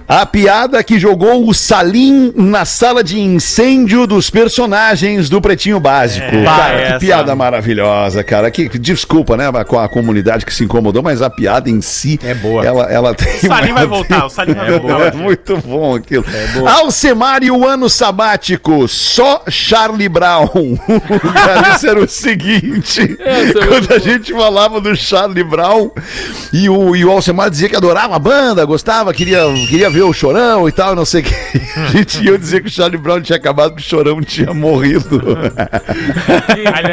A piada que jogou o Salim na sala de incêndio dos personagens do Pretinho Básico. cara, que piada maravilhosa, cara. Que, desculpa, né, com a comunidade que se incomodou, mas a piada em si. É boa. Ela, ela tem. O Salim uma- vai voltar, o Salim vai É, voltar. é muito bom aquilo. Alcemar e o ano sabático, só Charlie Brown. Cara, Isso era o seguinte: Essa é quando a boa. gente falava do Charlie Brown e o, e o Alcemar dizia que adorava a banda, gostava, queria, queria ver o chorão e tal, não sei o que. A gente ia dizer que o Charlie Brown tinha acabado, que o chorão tinha morrido.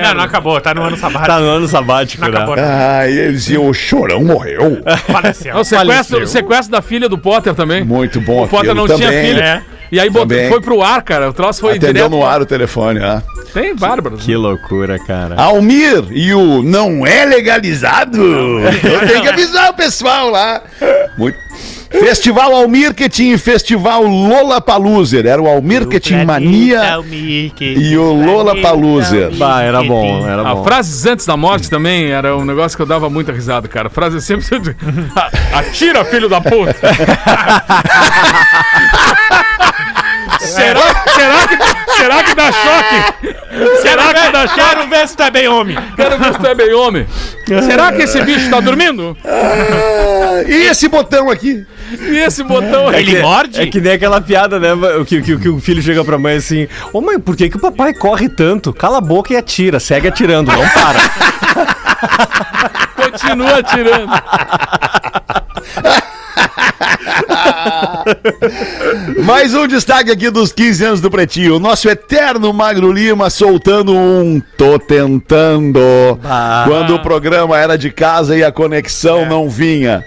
Não, não acabou, tá no ano sabático. Tá no ano sabático, Não né? acabou. Ah, e eles diziam: o chorão morreu. Faleceu. É o sequestro, Faleceu. o sequestro da filha do Potter também. Muito bom O Potter não tinha também. filha. É. E aí botou- Também. foi pro ar, cara. O troço foi Atendeu direto. no ar o telefone, ah. Tem bárbaros. Que loucura, cara. Almir e o não é legalizado. Eu tenho que avisar o pessoal lá. Muito. Festival Almirketing e Festival Lola Paluser. Era o Almirketing Mania e o Lola Paluser. Bah, era bom, era Ah, bom. frases antes da morte também era um negócio que eu dava muita risada, cara. Frase sempre. A- Atira, filho da puta! será, será, que, será que dá choque? Quero ver se tá bem homem. Quero ver se tu é bem homem. Será que esse bicho tá dormindo? Ah, e esse botão aqui? E esse botão aí? Ele morde? É que nem aquela piada, né? O que, que, que o filho chega pra mãe assim: Ô mãe, por que, que o papai corre tanto? Cala a boca e atira, segue atirando, não para. Continua atirando. Mais um destaque aqui dos 15 anos do Pretinho. O nosso eterno Magro Lima soltando um tô tentando. Quando o programa era de casa e a conexão não vinha.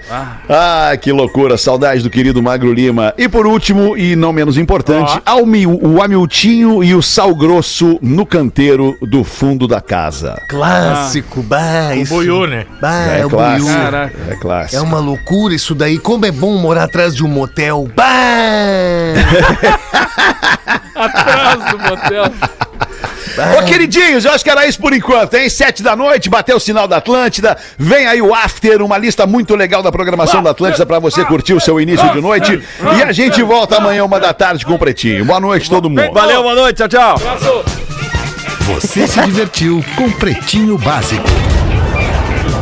Ah, que loucura. Saudade do querido Magro Lima. E por último, e não menos importante, Almi- o Amiltinho e o Sal Grosso no canteiro do fundo da casa. Clássico, bah, isso. Boiú, né? Bah, É é, o clássico. É clássico. É uma loucura isso daí. Como é bom morar atrás de um motel. Bah! Atrás do motel. Ô, queridinhos, eu acho que era isso por enquanto, hein? Sete da noite, bateu o sinal da Atlântida. Vem aí o After, uma lista muito legal da programação da Atlântida pra você curtir o seu início de noite. E a gente volta amanhã, uma da tarde, com o Pretinho. Boa noite, todo mundo. Valeu, boa noite, tchau, tchau. Você se divertiu com Pretinho Básico.